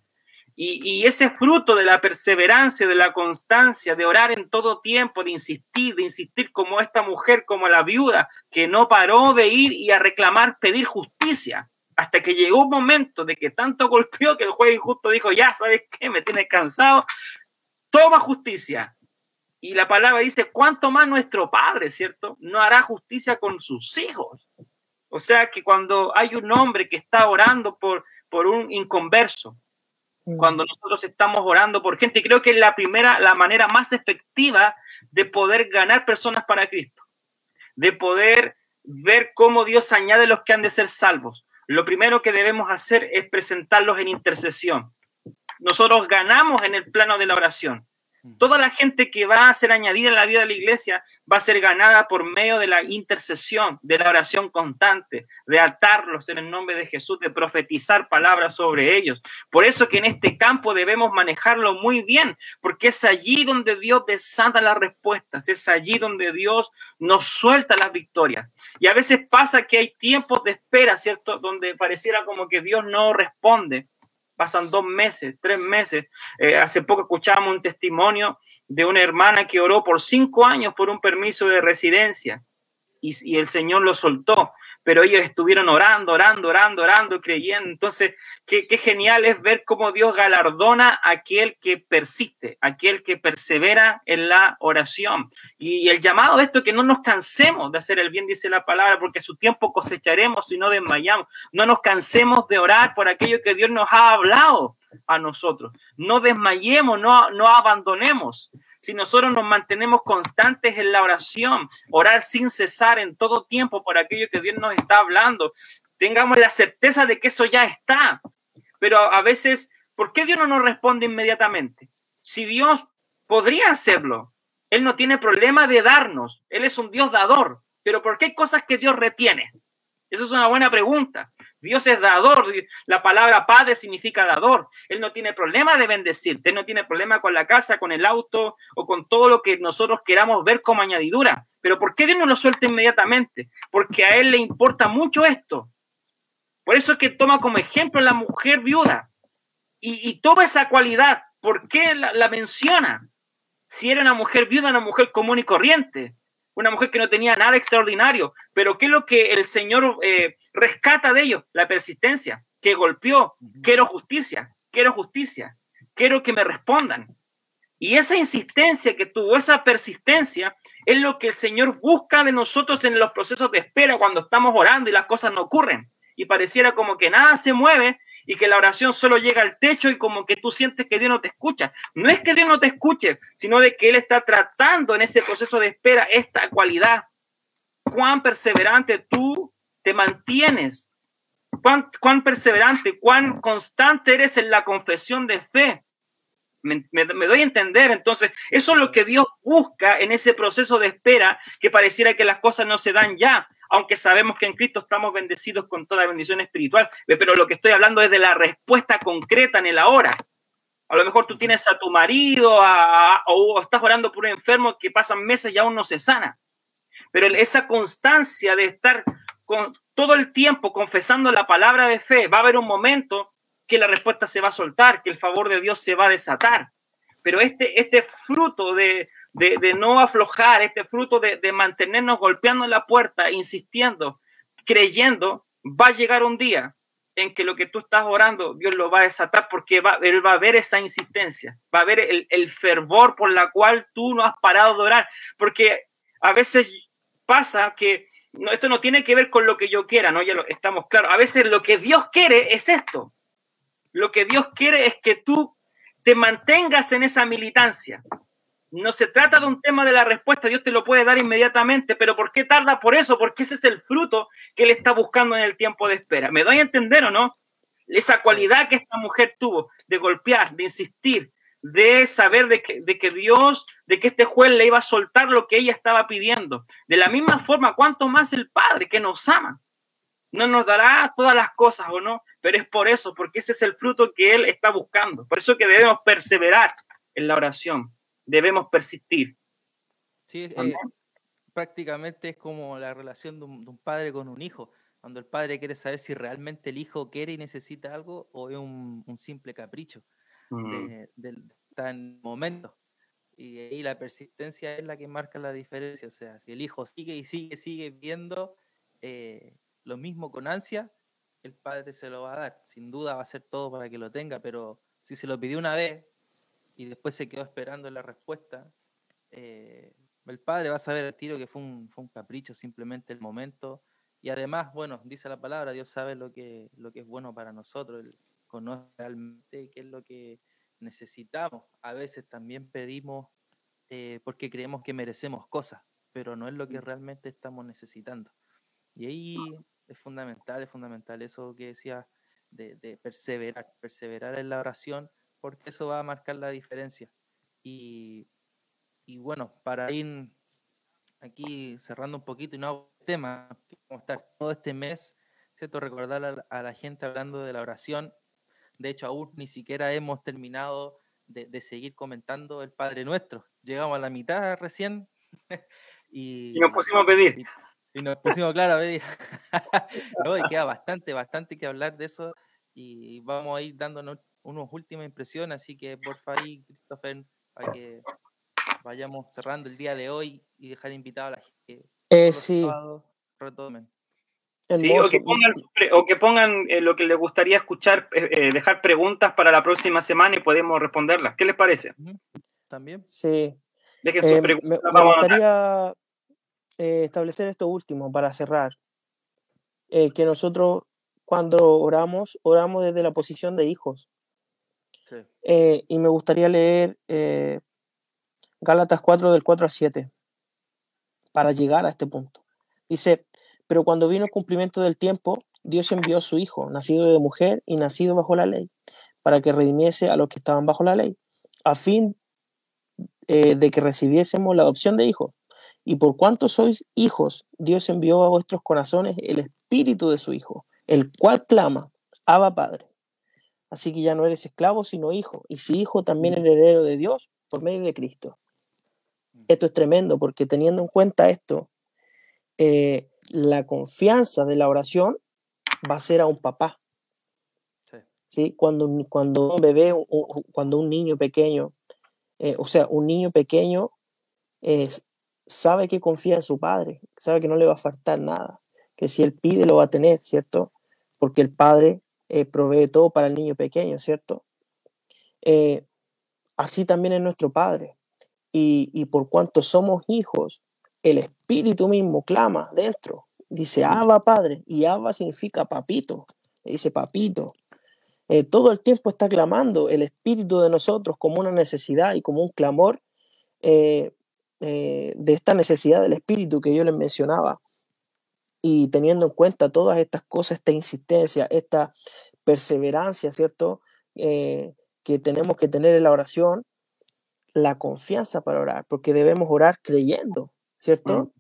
Y, ese fruto de la perseverancia, de la constancia, de orar en todo tiempo, de insistir, de insistir como esta mujer, como la viuda, que no paró de ir y a reclamar, pedir justicia, hasta que llegó un momento de que tanto golpeó que el juez injusto dijo, ya sabes qué, me tienes cansado, toma justicia. Y la palabra dice, ¿cuánto más nuestro Padre, cierto? No hará justicia con sus hijos. O sea que cuando hay un hombre que está orando por, por un inconverso, mm. cuando nosotros estamos orando por gente, creo que es la primera, la manera más efectiva de poder ganar personas para Cristo, de poder ver cómo Dios añade los que han de ser salvos. Lo primero que debemos hacer es presentarlos en intercesión. Nosotros ganamos en el plano de la oración. Toda la gente que va a ser añadida en la vida de la iglesia va a ser ganada por medio de la intercesión, de la oración constante, de atarlos en el nombre de Jesús, de profetizar palabras sobre ellos. Por eso que en este campo debemos manejarlo muy bien, porque es allí donde Dios desata las respuestas, es allí donde Dios nos suelta las victorias. Y a veces pasa que hay tiempos de espera, ¿cierto? Donde pareciera como que Dios no responde. Pasan dos meses, tres meses. Eh, hace poco escuchábamos un testimonio de una hermana que oró por cinco años por un permiso de residencia y el Señor lo soltó pero ellos estuvieron orando, orando, orando, orando, creyendo. Entonces, qué, genial es ver cómo Dios galardona a aquel que persiste, aquel que persevera en la oración. Y, el llamado de esto es que no nos cansemos de hacer el bien, dice la palabra, porque su tiempo cosecharemos y no desmayamos. No nos cansemos de orar por aquello que Dios nos ha hablado a nosotros. No desmayemos, no, no abandonemos. Si nosotros nos mantenemos constantes en la oración, orar sin cesar en todo tiempo por aquello que Dios nos está hablando, tengamos la certeza de que eso ya está. Pero a veces, ¿por qué Dios no nos responde inmediatamente? Si Dios podría hacerlo, Él no tiene problema de darnos, Él es un Dios dador, pero ¿por qué hay cosas que Dios retiene? Eso es una buena pregunta. Dios es dador. La palabra padre significa dador. Él no tiene problema de bendecirte. Él no tiene problema con la casa, con el auto o con todo lo que nosotros queramos ver como añadidura. Pero ¿por qué Dios no lo suelta inmediatamente? Porque a Él le importa mucho esto. Por eso es que toma como ejemplo la mujer viuda. Y, toma esa cualidad. ¿Por qué la menciona? Si era una mujer viuda, una mujer común y corriente una mujer que no tenía nada extraordinario. Pero ¿qué es lo que el Señor eh, rescata de ello? La persistencia, que golpeó. Quiero justicia, quiero justicia, quiero que me respondan. Y esa insistencia que tuvo, esa persistencia, es lo que el Señor busca de nosotros en los procesos de espera cuando estamos orando y las cosas no ocurren. Y pareciera como que nada se mueve y que la oración solo llega al techo y como que tú sientes que Dios no te escucha. No es que Dios no te escuche, sino de que Él está tratando en ese proceso de espera esta cualidad. Cuán perseverante tú te mantienes, cuán, perseverante, cuán constante eres en la confesión de fe. Me, doy a entender. Entonces, eso es lo que Dios busca en ese proceso de espera, que pareciera que las cosas no se dan ya, aunque sabemos que en Cristo estamos bendecidos con toda bendición espiritual, pero lo que estoy hablando es de la respuesta concreta en el ahora. A lo mejor tú tienes a tu marido o estás orando por un enfermo que pasan meses y aún no se sana. Pero esa constancia de estar todo el tiempo confesando la palabra de fe, va a haber un momento que la respuesta se va a soltar, que el favor de Dios se va a desatar. Pero este, este fruto de, de, no aflojar, este fruto de, mantenernos golpeando la puerta, insistiendo, creyendo, va a llegar un día en que lo que tú estás orando, Dios lo va a desatar porque va, él va a ver esa insistencia, va a ver el, fervor por la cual tú no has parado de orar, porque a veces pasa que esto no tiene que ver con lo que yo quiera, ¿no? Ya lo, estamos claros. A veces lo que Dios quiere es esto. Lo que Dios quiere es que tú te mantengas en esa militancia, no se trata de un tema de la respuesta, Dios te lo puede dar inmediatamente, pero ¿por qué tarda por eso? Porque ese es el fruto que él está buscando en el tiempo de espera. ¿Me doy a entender o no? Esa cualidad que esta mujer tuvo de golpear, de insistir, de saber de que, de que Dios, de que este juez le iba a soltar lo que ella estaba pidiendo. De la misma forma, ¿cuánto más el Padre que nos ama? No nos dará todas las cosas o no, pero es por eso, porque ese es el fruto que Él está buscando. Por eso que debemos perseverar en la oración debemos persistir. Sí, eh, prácticamente es como la relación de un, padre con un hijo, cuando el padre quiere saber si realmente el hijo quiere y necesita algo o es un, simple capricho de, tan momento. Y ahí la persistencia es la que marca la diferencia. O sea, si el hijo sigue y sigue, sigue viendo eh, lo mismo con ansia, el padre se lo va a dar. Sin duda va a hacer todo para que lo tenga, pero si se lo pidió una vez, y después se quedó esperando la respuesta, eh, el padre va a saber el tiro que fue un, fue un capricho, simplemente el momento. Y además, bueno, dice la palabra, Dios sabe lo que, lo que es bueno para nosotros, Él conoce realmente qué es lo que necesitamos. A veces también pedimos eh, porque creemos que merecemos cosas, pero no es lo que realmente estamos necesitando. Y ahí es fundamental, es fundamental eso que decía de, de perseverar, perseverar en la oración porque eso va a marcar la diferencia. Y, bueno, para ir aquí cerrando un poquito y no tema, a estar todo este mes, ¿cierto? Recordar a, la gente hablando de la oración. De hecho, aún ni siquiera hemos terminado de, seguir comentando el Padre Nuestro. Llegamos a la mitad recién. y, nos pusimos a pedir. Y, nos pusimos, claro, a pedir. no, y queda bastante, bastante que hablar de eso y vamos a ir dándonos unas últimas impresiones, así que por favor, Christopher, para que vayamos cerrando el día de hoy y dejar invitado a la gente que eh, sí. retomen. Sí, o que pongan, o que pongan eh, lo que les gustaría escuchar, eh, eh, dejar preguntas para la próxima semana y podemos responderlas. ¿Qué les parece? También. Sí. Dejen sus preguntas. Me, me gustaría establecer esto último para cerrar. que nosotros cuando oramos, oramos desde la posición de hijos. Sí. y me gustaría leer Gálatas 4 del 4 al 7 para llegar a este punto. Dice, pero cuando vino el cumplimiento del tiempo, Dios envió a su Hijo, nacido de mujer y nacido bajo la ley, para que redimiese a los que estaban bajo la ley, a fin eh, de que recibiésemos la adopción de hijos. Y por cuanto sois hijos, Dios envió a vuestros corazones el espíritu de su Hijo, el cual clama, Abba Padre. Así que ya no eres esclavo, sino hijo, y si hijo, también heredero de Dios por medio de Cristo. Esto es tremendo porque teniendo en cuenta esto, eh, la confianza de la oración va a ser a un papá. Sí. Cuando, cuando un bebé, cuando un niño pequeño, eh, o sea, un niño pequeño sabe que confía en su padre, sabe que no le va a faltar nada, que si él pide lo va a tener, ¿cierto? Porque el padre eh, provee todo para el niño pequeño, ¿cierto? Eh, así también es nuestro padre. Y, y por cuanto somos hijos, el espíritu mismo clama dentro, dice Abba Padre, y Abba significa papito, dice papito. Eh, todo el tiempo está clamando el espíritu de nosotros como una necesidad y como un clamor eh, de esta necesidad del espíritu que yo les mencionaba. Y teniendo en cuenta todas estas cosas, esta insistencia, esta perseverancia, ¿cierto? que tenemos que tener en la oración, la confianza para orar, porque debemos orar creyendo, ¿cierto?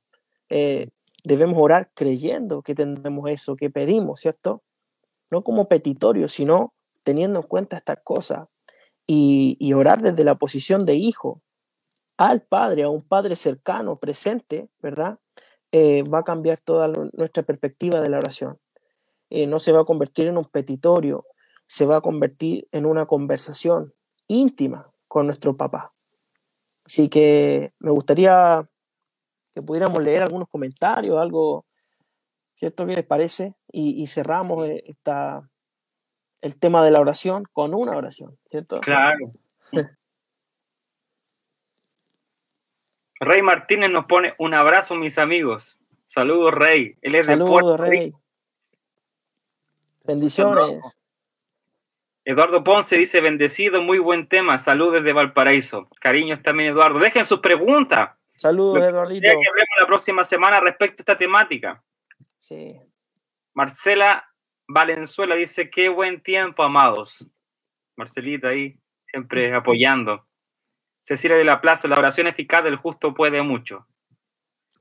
Eh, debemos orar creyendo que tendremos eso que pedimos, ¿cierto? No como petitorio, sino teniendo en cuenta estas cosas y, orar desde la posición de hijo al Padre, a un Padre cercano, presente, ¿verdad? Eh, va a cambiar toda nuestra perspectiva de la oración. Eh, no se va a convertir en un petitorio, se va a convertir en una conversación íntima con nuestro papá. Así que me gustaría que pudiéramos leer algunos comentarios, algo, ¿cierto? ¿Qué les parece? Y, cerramos eh, esta, el tema de la oración con una oración, ¿cierto? Claro. Rey Martínez nos pone un abrazo, mis amigos. Saludos, Rey. Él es Saludos, Rey. Bendiciones. Eduardo Ponce dice, bendecido, muy buen tema. Saludos desde Valparaíso. Cariños también, Eduardo. Dejen sus preguntas. Saludos, Eduardito. que hablemos la próxima semana respecto a esta temática. Sí. Marcela Valenzuela dice, qué buen tiempo, amados. Marcelita ahí, siempre apoyando. Cecilia de la Plaza, la oración eficaz del justo puede mucho.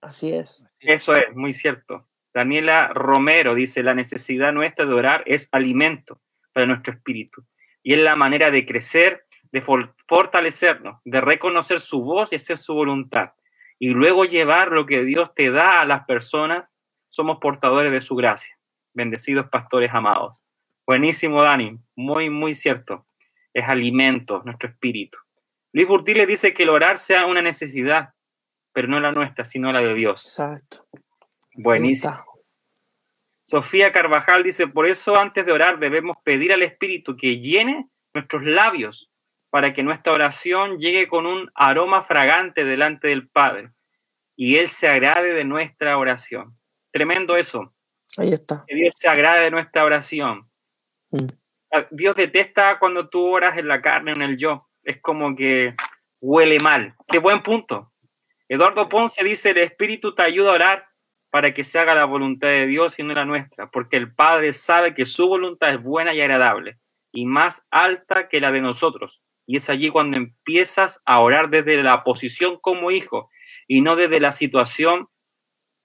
Así es. Eso es, muy cierto. Daniela Romero dice, la necesidad nuestra de orar es alimento para nuestro espíritu. Y es la manera de crecer, de fortalecernos, de reconocer su voz y hacer su voluntad y luego llevar lo que Dios te da a las personas, somos portadores de su gracia. Bendecidos pastores amados. Buenísimo, Dani. Muy, muy cierto. Es alimento, nuestro espíritu. Luis Burtiles dice que el orar sea una necesidad, pero no la nuestra, sino la de Dios. Exacto. Buenísimo. Sofía Carvajal dice, por eso antes de orar debemos pedir al Espíritu que llene nuestros labios para que nuestra oración llegue con un aroma fragante delante del Padre y Él se agrade de nuestra oración. Tremendo eso. Ahí está. Que Dios se agrade de nuestra oración. Mm. Ah, Dios detesta cuando tú oras en la carne o en el yo. Es como que huele mal. Qué buen punto. Eduardo Ponce dice, el Espíritu te ayuda a orar para que se haga la voluntad de Dios y no la nuestra, porque el Padre sabe que su voluntad es buena y agradable y más alta que la de nosotros. Y es allí cuando empiezas a orar desde la posición como hijo y no desde la situación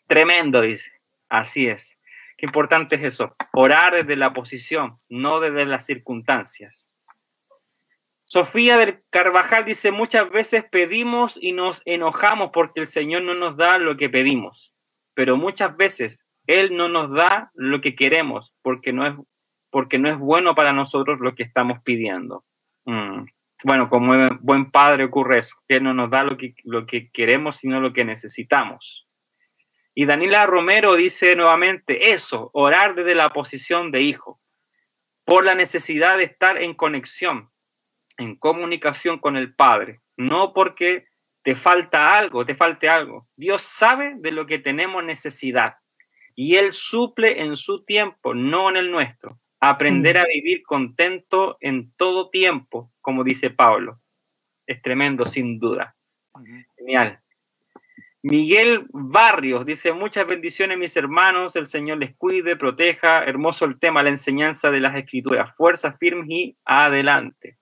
tremendo, dice. Así es. Qué importante es eso. Orar desde la posición, no desde las circunstancias. Sofía del Carvajal dice, muchas veces pedimos y nos enojamos porque el Señor no nos da lo que pedimos, pero muchas veces Él no nos da lo que queremos porque no es porque no es bueno para nosotros lo que estamos pidiendo. Mm. Bueno, como buen padre ocurre eso, que no nos da lo que, lo que queremos, sino lo que necesitamos. Y Daniela Romero dice nuevamente eso, orar desde la posición de hijo, por la necesidad de estar en conexión, en comunicación con el Padre, no porque te falta algo, te falte algo. Dios sabe de lo que tenemos necesidad y Él suple en su tiempo, no en el nuestro. Aprender mm. a vivir contento en todo tiempo, como dice Pablo. Es tremendo, sin duda. Genial. Miguel Barrios dice, muchas bendiciones mis hermanos, el Señor les cuide, proteja, hermoso el tema, la enseñanza de las escrituras, fuerza firme y adelante.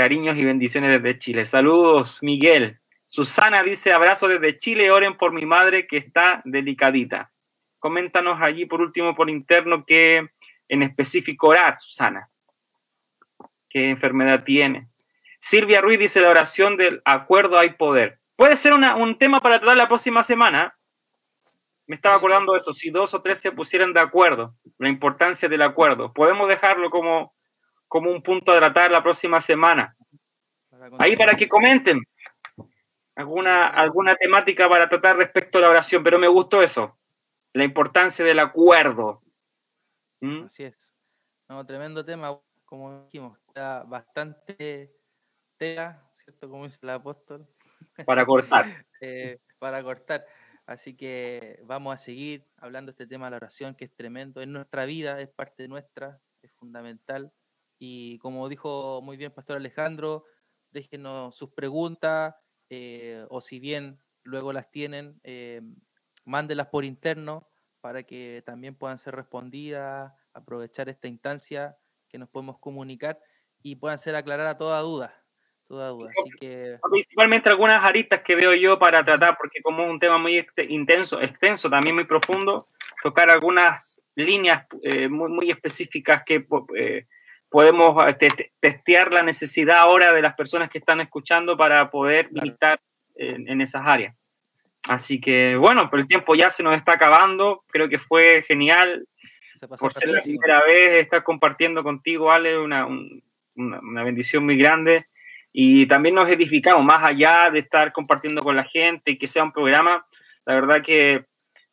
Cariños y bendiciones desde Chile. Saludos, Miguel. Susana dice, abrazo desde Chile, oren por mi madre que está delicadita. Coméntanos allí por último por interno qué en específico orar, Susana. ¿Qué enfermedad tiene? Silvia Ruiz dice, la oración del acuerdo hay poder. Puede ser un tema para tratar la próxima semana. Me estaba acordando de eso, si dos o tres se pusieran de acuerdo, la importancia del acuerdo. Podemos dejarlo como como un punto a tratar la próxima semana. Ahí para que comenten alguna, alguna temática para tratar respecto a la oración, pero me gustó eso, la importancia del acuerdo. ¿Mm? Así es. No, tremendo tema, como dijimos, está bastante tela, ¿cierto? Como dice el apóstol. Para cortar. Eh, para cortar. Así que vamos a seguir hablando de este tema de la oración, que es tremendo, en nuestra vida, es parte nuestra, es fundamental. Y como dijo muy bien Pastor Alejandro, déjenos sus preguntas eh, o si bien luego las tienen, eh, mándelas por interno para que también puedan ser respondidas, aprovechar esta instancia que nos podemos comunicar y puedan ser aclaradas toda duda. Toda duda. Así que... Principalmente algunas aristas que veo yo para tratar, porque como es un tema muy intenso, extenso, también muy profundo, tocar algunas líneas eh, muy, muy específicas que eh, podemos eh, testear la necesidad ahora de las personas que están escuchando para poder militar en, esas áreas. Así que bueno, pero el tiempo ya se nos está acabando. Creo que fue genial por ser la primera vez estar compartiendo contigo, Ale, una, una, bendición muy grande. Y también nos edificamos, más allá de estar compartiendo con la gente y que sea un programa, la verdad que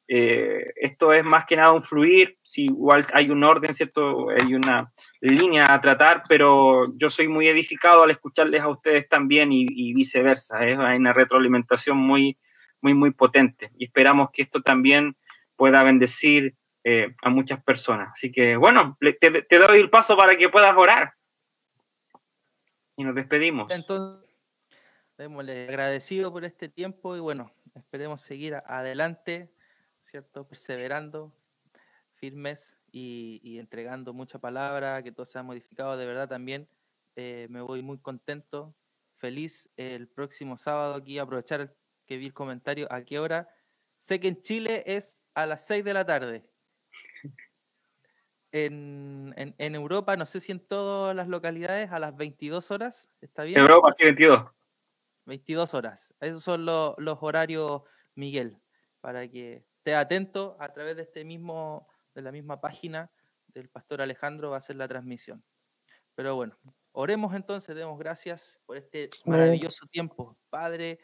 eh, esto es más que nada un fluir, si igual hay un orden, ¿cierto? Hay una línea a tratar, pero yo soy muy edificado al escucharles a ustedes también y, viceversa. ¿eh? Hay una retroalimentación muy, muy, muy potente y esperamos que esto también pueda bendecir eh, a muchas personas. Así que, bueno, te, te, doy el paso para que puedas orar. Y nos despedimos. Entonces, démosle agradecido por este tiempo y bueno, esperemos seguir adelante ¿cierto? Perseverando, firmes y, entregando mucha palabra, que todo sea modificado. De verdad también eh, me voy muy contento, feliz el próximo sábado aquí, aprovechar que vi el comentario, ¿a qué hora? Sé que en Chile es a las 6 de la tarde. En, en, Europa, no sé si en todas las localidades, a las 22 horas, ¿está bien? En Europa, sí, 22. 22 horas. Esos son los horarios, Miguel, para que esté atento a través de este mismo, de la misma página del pastor Alejandro va a ser la transmisión. Pero bueno, oremos entonces, demos gracias por este maravilloso tiempo. Padre,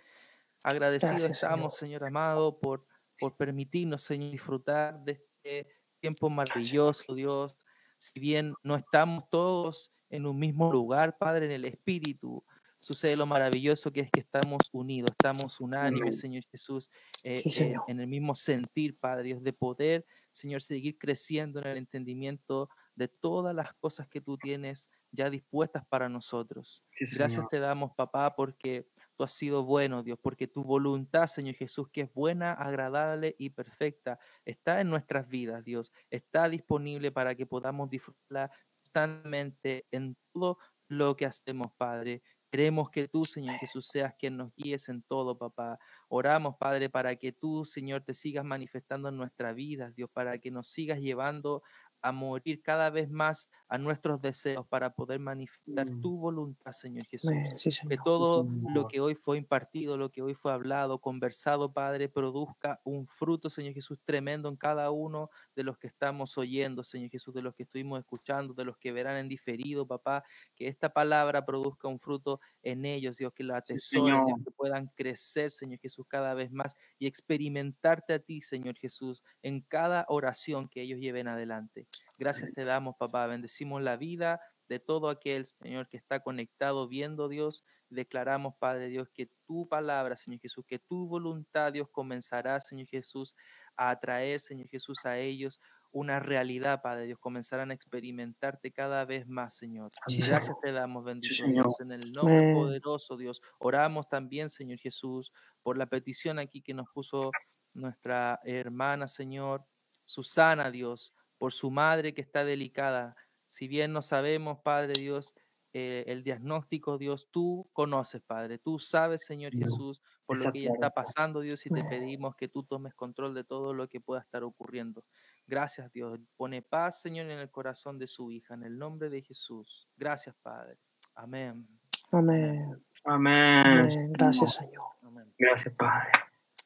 agradecidos estamos, Señor. amado, por, por permitirnos, Señor, disfrutar de este tiempo maravilloso, Dios. Si bien no estamos todos en un mismo lugar, Padre, en el Espíritu, sucede lo maravilloso que es que estamos unidos, estamos unánimes, Señor Jesús, eh, En, el mismo sentir, Padre Dios, de poder, Señor, seguir creciendo en el entendimiento de todas las cosas que tú tienes ya dispuestas para nosotros. Gracias te damos, papá, porque tú has sido bueno, Dios, porque tu voluntad, Señor Jesús, que es buena, agradable y perfecta, está en nuestras vidas, Dios, está disponible para que podamos disfrutarla constantemente en todo lo que hacemos, Padre. Queremos que tú, Señor Jesús, seas quien nos guíes en todo, papá. Oramos, Padre, para que tú, Señor, te sigas manifestando en nuestra vida, Dios, para que nos sigas llevando a morir cada vez más a nuestros deseos para poder manifestar Mm. tu voluntad, Señor Jesús. Que todo Señor. lo que hoy fue impartido, lo que hoy fue hablado, conversado, Padre, produzca un fruto, Señor Jesús, tremendo en cada uno de los que estamos oyendo, Señor Jesús, de los que estuvimos escuchando, de los que verán en diferido, papá. Que esta palabra produzca un fruto en ellos, Dios, que la Sí, atesoren, Dios, que puedan crecer, Señor Jesús, cada vez más y experimentarte a ti, Señor Jesús, en cada oración que ellos lleven adelante. Gracias te damos, papá. Bendecimos la vida de todo aquel, Señor, que está conectado viendo, Dios. Declaramos, Padre Dios, que tu palabra, Señor Jesús, que tu voluntad, Dios, comenzará, Señor Jesús, a atraer, Señor Jesús, a ellos una realidad, Padre Dios. Comenzarán a experimentarte cada vez más, Señor. Sí, Gracias Señor. te damos, bendito. Dios, en el nombre poderoso, Dios. Oramos también, Señor Jesús, por la petición aquí que nos puso nuestra hermana, Señor, Susana, Dios, por su madre que está delicada. Si bien no sabemos, Padre Dios, eh, el diagnóstico, Dios, tú conoces, Padre, tú sabes, Señor Jesús, por lo que ella exactamente. está pasando, Dios, y te pedimos que tú tomes control de todo lo que pueda estar ocurriendo. Gracias, Dios. Pone paz, Señor, en el corazón de su hija, en el nombre de Jesús. Gracias, Padre. Amén. Amén. Amén. Amén. Gracias, Señor. Amén. Gracias, Padre.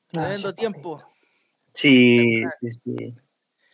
Tremendo tiempo. Sí, sí, sí.